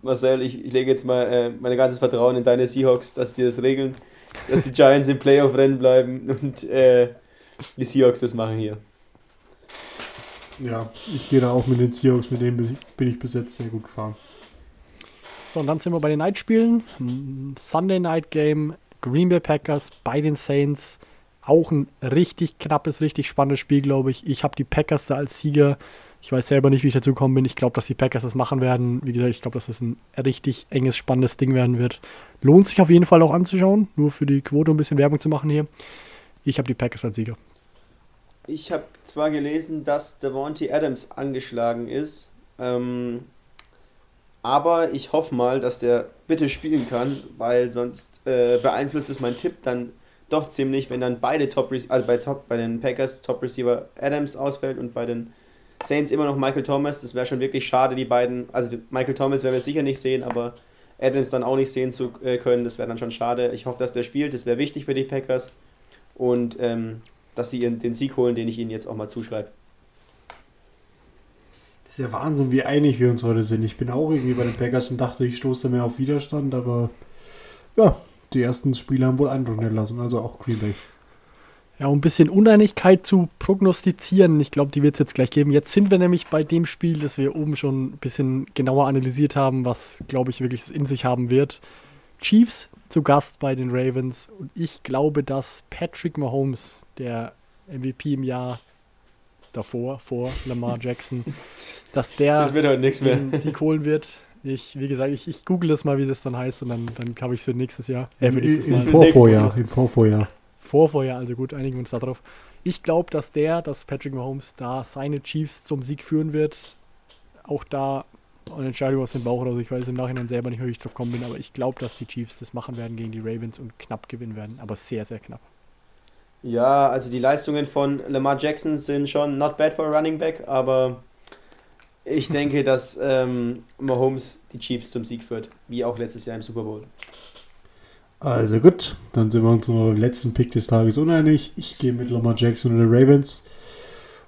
Marcel, ich, ich lege jetzt mal äh, mein ganzes Vertrauen in deine Seahawks, dass die das regeln dass die Giants im Playoff-Rennen bleiben und äh, die Seahawks das machen hier. Ja, ich gehe da auch mit den Seahawks, mit denen bin ich bis jetzt sehr gut gefahren. So, und dann sind wir bei den Night-Spielen. Sunday Night Game, Green Bay Packers bei den Saints. Auch ein richtig knappes, richtig spannendes Spiel, glaube ich. Ich habe die Packers da als Sieger. Ich weiß selber nicht, wie ich dazu gekommen bin. Ich glaube, dass die Packers das machen werden. Wie gesagt, ich glaube, dass das ein richtig enges, spannendes Ding werden wird. Lohnt sich auf jeden Fall auch anzuschauen. Nur für die Quote ein bisschen Werbung zu machen hier. Ich habe die Packers als Sieger. Ich habe zwar gelesen, dass Devontae Adams angeschlagen ist, ähm, aber ich hoffe mal, dass der bitte spielen kann, weil sonst äh, beeinflusst es mein Tipp dann doch ziemlich, wenn dann beide Top also bei, Top, bei den Packers Top Receiver Adams ausfällt und bei den Saints immer noch Michael Thomas. Das wäre schon wirklich schade, die beiden. Also Michael Thomas werden wir sicher nicht sehen, aber Adams dann auch nicht sehen zu äh, können, das wäre dann schon schade. Ich hoffe, dass der spielt. Das wäre wichtig für die Packers. Und ähm, dass sie den Sieg holen, den ich ihnen jetzt auch mal zuschreibe. Das ist ja Wahnsinn, wie einig wir uns heute sind. Ich bin auch irgendwie bei den Packers und dachte, ich stoße mehr auf Widerstand, aber ja, die ersten Spiele haben wohl Eindruck lassen, also auch Green Bay. Ja, um ein bisschen Uneinigkeit zu prognostizieren, ich glaube, die wird es jetzt gleich geben. Jetzt sind wir nämlich bei dem Spiel, das wir oben schon ein bisschen genauer analysiert haben, was, glaube ich, wirklich in sich haben wird. Chiefs zu Gast bei den Ravens und ich glaube, dass Patrick Mahomes, der MVP im Jahr davor, vor Lamar Jackson, dass der das den Sieg holen wird. Ich, wie gesagt, ich, ich google das mal, wie das dann heißt und dann, dann habe ich es für nächstes Jahr. Äh, für nächstes Im, Vorvorjahr, Im Vorvorjahr. Vorvorjahr, also gut, einigen wir uns darauf. Ich glaube, dass der, dass Patrick Mahomes da seine Chiefs zum Sieg führen wird. Auch da eine Entscheidung aus dem Bauch oder so. Ich weiß im Nachhinein selber nicht, wie ich drauf kommen bin, aber ich glaube, dass die Chiefs das machen werden gegen die Ravens und knapp gewinnen werden, aber sehr, sehr knapp. Ja, also die Leistungen von Lamar Jackson sind schon not bad for a Running Back, aber ich denke, dass ähm, Mahomes die Chiefs zum Sieg führt, wie auch letztes Jahr im Super Bowl. Also gut, dann sind wir uns noch beim letzten Pick des Tages uneinig. Ich gehe mit Lamar Jackson und den Ravens.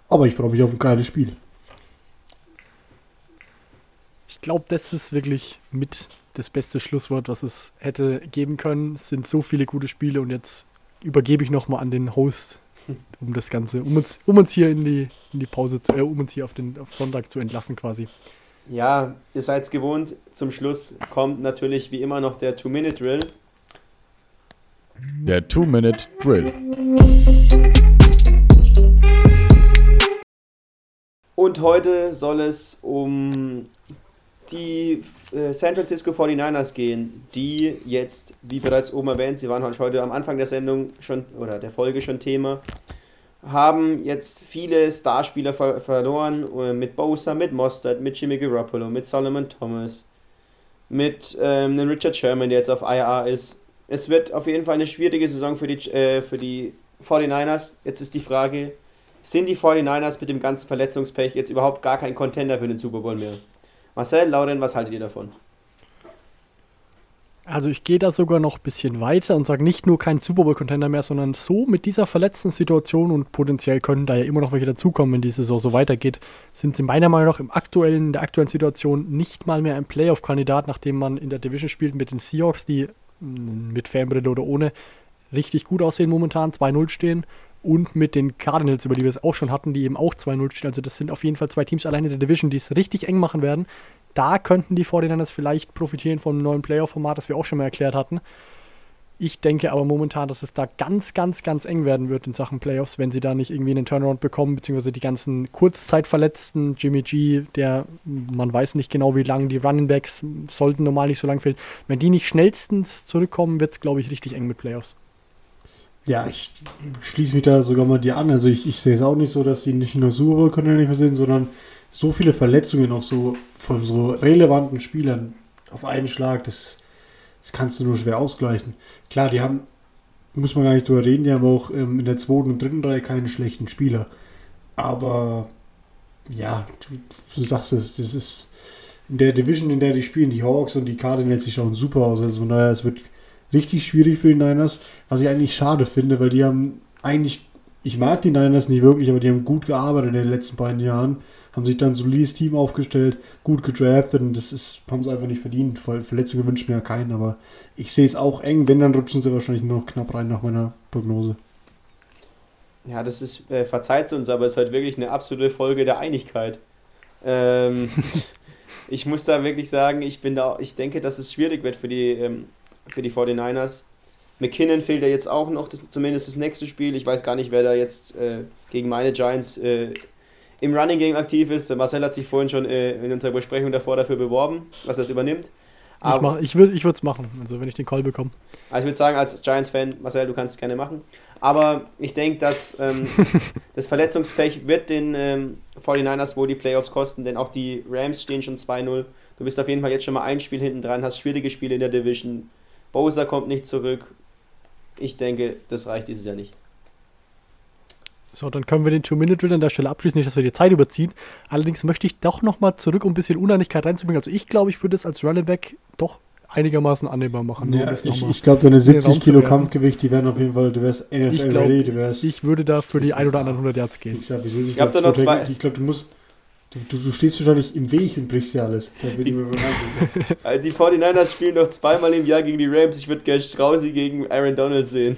Aber ich freue mich auf ein geiles Spiel. Ich glaube, das ist wirklich mit das beste Schlusswort, was es hätte geben können. Es sind so viele gute Spiele und jetzt übergebe ich nochmal an den Host, um das Ganze, um uns, um uns hier in die, in die Pause zu, äh, um uns hier auf den auf Sonntag zu entlassen quasi. Ja, ihr seid es gewohnt. Zum Schluss kommt natürlich wie immer noch der Two-Minute-Drill. Der Two-Minute-Drill. Und heute soll es um die äh, San Francisco 49ers gehen, die jetzt, wie bereits oben erwähnt, sie waren heute am Anfang der Sendung schon oder der Folge schon Thema, haben jetzt viele Starspieler ver verloren, äh, mit Bosa, mit Mostert, mit Jimmy Garoppolo, mit Solomon Thomas, mit ähm, Richard Sherman, der jetzt auf IR ist. Es wird auf jeden Fall eine schwierige Saison für die, äh, für die 49ers. Jetzt ist die Frage, sind die 49ers mit dem ganzen Verletzungspech jetzt überhaupt gar kein Contender für den Super Bowl mehr? Marcel, Lauren, was haltet ihr davon? Also ich gehe da sogar noch ein bisschen weiter und sage nicht nur kein Super Bowl-Contender mehr, sondern so mit dieser verletzten Situation und potenziell können da ja immer noch welche dazukommen, wenn die Saison so weitergeht, sind sie meiner Meinung nach im aktuellen, in der aktuellen Situation nicht mal mehr ein Playoff-Kandidat, nachdem man in der Division spielt mit den Seahawks, die mit Fanbrille oder ohne richtig gut aussehen momentan, 2-0 stehen und mit den Cardinals, über die wir es auch schon hatten, die eben auch 2-0 stehen. Also das sind auf jeden Fall zwei Teams alleine in der Division, die es richtig eng machen werden da könnten die 49ers vielleicht profitieren vom neuen Playoff-Format, das wir auch schon mal erklärt hatten. Ich denke aber momentan, dass es da ganz, ganz, ganz eng werden wird in Sachen Playoffs, wenn sie da nicht irgendwie einen Turnaround bekommen, beziehungsweise die ganzen Kurzzeitverletzten, Jimmy G, der, man weiß nicht genau wie lange, die Running Backs sollten normal nicht so lang fehlen. Wenn die nicht schnellstens zurückkommen, wird es, glaube ich, richtig eng mit Playoffs. Ja, ich schließe mich da sogar mal dir an. Also ich, ich sehe es auch nicht so, dass die nicht nur Super Bowl nicht mehr sind, sondern so viele Verletzungen auch so von so relevanten Spielern auf einen Schlag, das, das kannst du nur schwer ausgleichen. Klar, die haben muss man gar nicht drüber reden. Die haben auch ähm, in der zweiten und dritten Reihe keine schlechten Spieler. Aber ja, du, du sagst es, das ist in der Division, in der die spielen, die Hawks und die Cardinals, die schauen super aus. Also von daher, es wird richtig schwierig für die Niners, was ich eigentlich schade finde, weil die haben eigentlich, ich mag die Niners nicht wirklich, aber die haben gut gearbeitet in den letzten beiden Jahren, haben sich dann ein solides Team aufgestellt, gut gedraftet und das ist, haben sie einfach nicht verdient. Verletzungen wünschen mir ja keinen, aber ich sehe es auch eng, wenn, dann rutschen sie wahrscheinlich nur noch knapp rein nach meiner Prognose. Ja, das ist, äh, verzeiht uns, aber es ist halt wirklich eine absolute Folge der Einigkeit. Ähm, ich muss da wirklich sagen, ich bin da, ich denke, dass es schwierig wird für die, ähm, für die 49ers. McKinnon fehlt ja jetzt auch noch, das, zumindest das nächste Spiel. Ich weiß gar nicht, wer da jetzt äh, gegen meine Giants äh, im Running Game aktiv ist. Marcel hat sich vorhin schon äh, in unserer Besprechung davor dafür beworben, was das übernimmt. Aber, ich, ich würde es machen, also wenn ich den Call bekomme. Also ich würde sagen, als Giants-Fan, Marcel, du kannst es gerne machen. Aber ich denke, dass ähm, das Verletzungspech wird den ähm, 49ers wohl die Playoffs kosten, denn auch die Rams stehen schon 2-0. Du bist auf jeden Fall jetzt schon mal ein Spiel hinten dran, hast schwierige Spiele in der Division. Bowser kommt nicht zurück. Ich denke, das reicht dieses Jahr nicht. So, dann können wir den Two-Minute-Drill an der Stelle abschließen, nicht, dass wir die Zeit überziehen. Allerdings möchte ich doch nochmal zurück, um ein bisschen Uneinigkeit reinzubringen. Also ich glaube, ich würde es als Running Back doch einigermaßen annehmbar machen. Ja, ich, ich glaube, deine 70 Kilo Kampfgewicht, die wären auf jeden Fall, du wärst NFL-ready. Du wärst, ich würde da für die ein oder anderen 100 Yards gehen. Ich, ich, ich glaube, glaub, glaub, du musst Du, du, du, stehst wahrscheinlich im Weg und brichst ja alles. Da bin ich mir also die 49ers spielen noch zweimal im Jahr gegen die Rams. Ich würde gerne Strausi gegen Aaron Donald sehen.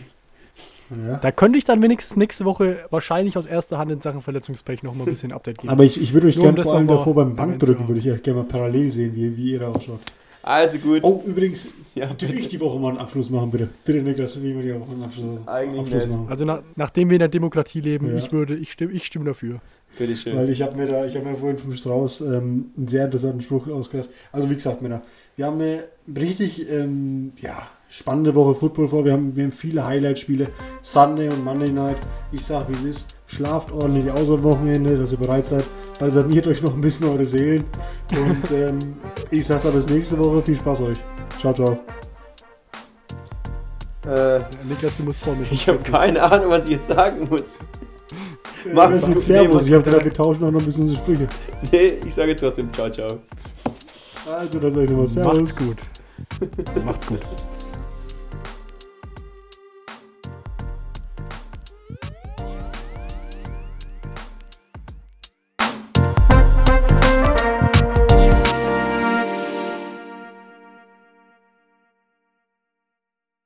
Ja. Da könnte ich dann wenigstens nächste Woche wahrscheinlich aus erster Hand in Sachen Verletzungspech noch mal ein bisschen Update geben. Aber ich, ich würde euch gerne vor allem davor beim Bankdrücken, würde ich euch gerne mal parallel sehen, wie, wie ihr da ausschaut. Also gut. Oh, übrigens, ja, ich die Woche mal einen Abschluss machen, bitte? Bitte, Niklas, wie wir die Woche einen Abschluss, Eigentlich Abschluss machen. Also na, nachdem wir in der Demokratie leben, ja. ich würde, ich stimme, ich stimme dafür. Bitte schön. Weil ich habe mir da, ich habe mir vorhin vom Strauß ähm, einen sehr interessanten Spruch ausgedacht. Also wie gesagt, Männer, wir haben eine richtig, ähm, ja, spannende Woche Football vor. Wir haben, wir haben viele Highlight-Spiele, Sunday und Monday Night. Ich sag, wie es ist. Schlaft ordentlich aus am Wochenende, dass ihr bereit seid. Balsamiert euch noch ein bisschen eure Seelen. Und ähm, ich sag dann bis nächste Woche. Viel Spaß euch. Ciao, ciao. Äh, Niklas, du musst vor mir. Ich habe keine Ahnung, was ich jetzt sagen muss. Mach es mit Servus. Ich habe gedacht, wir tauschen auch noch ein bisschen unsere Sprüche. Nee, ich sage jetzt trotzdem Ciao, ciao. Also, dann sag ich nochmal Servus. Macht's gut. Macht's gut.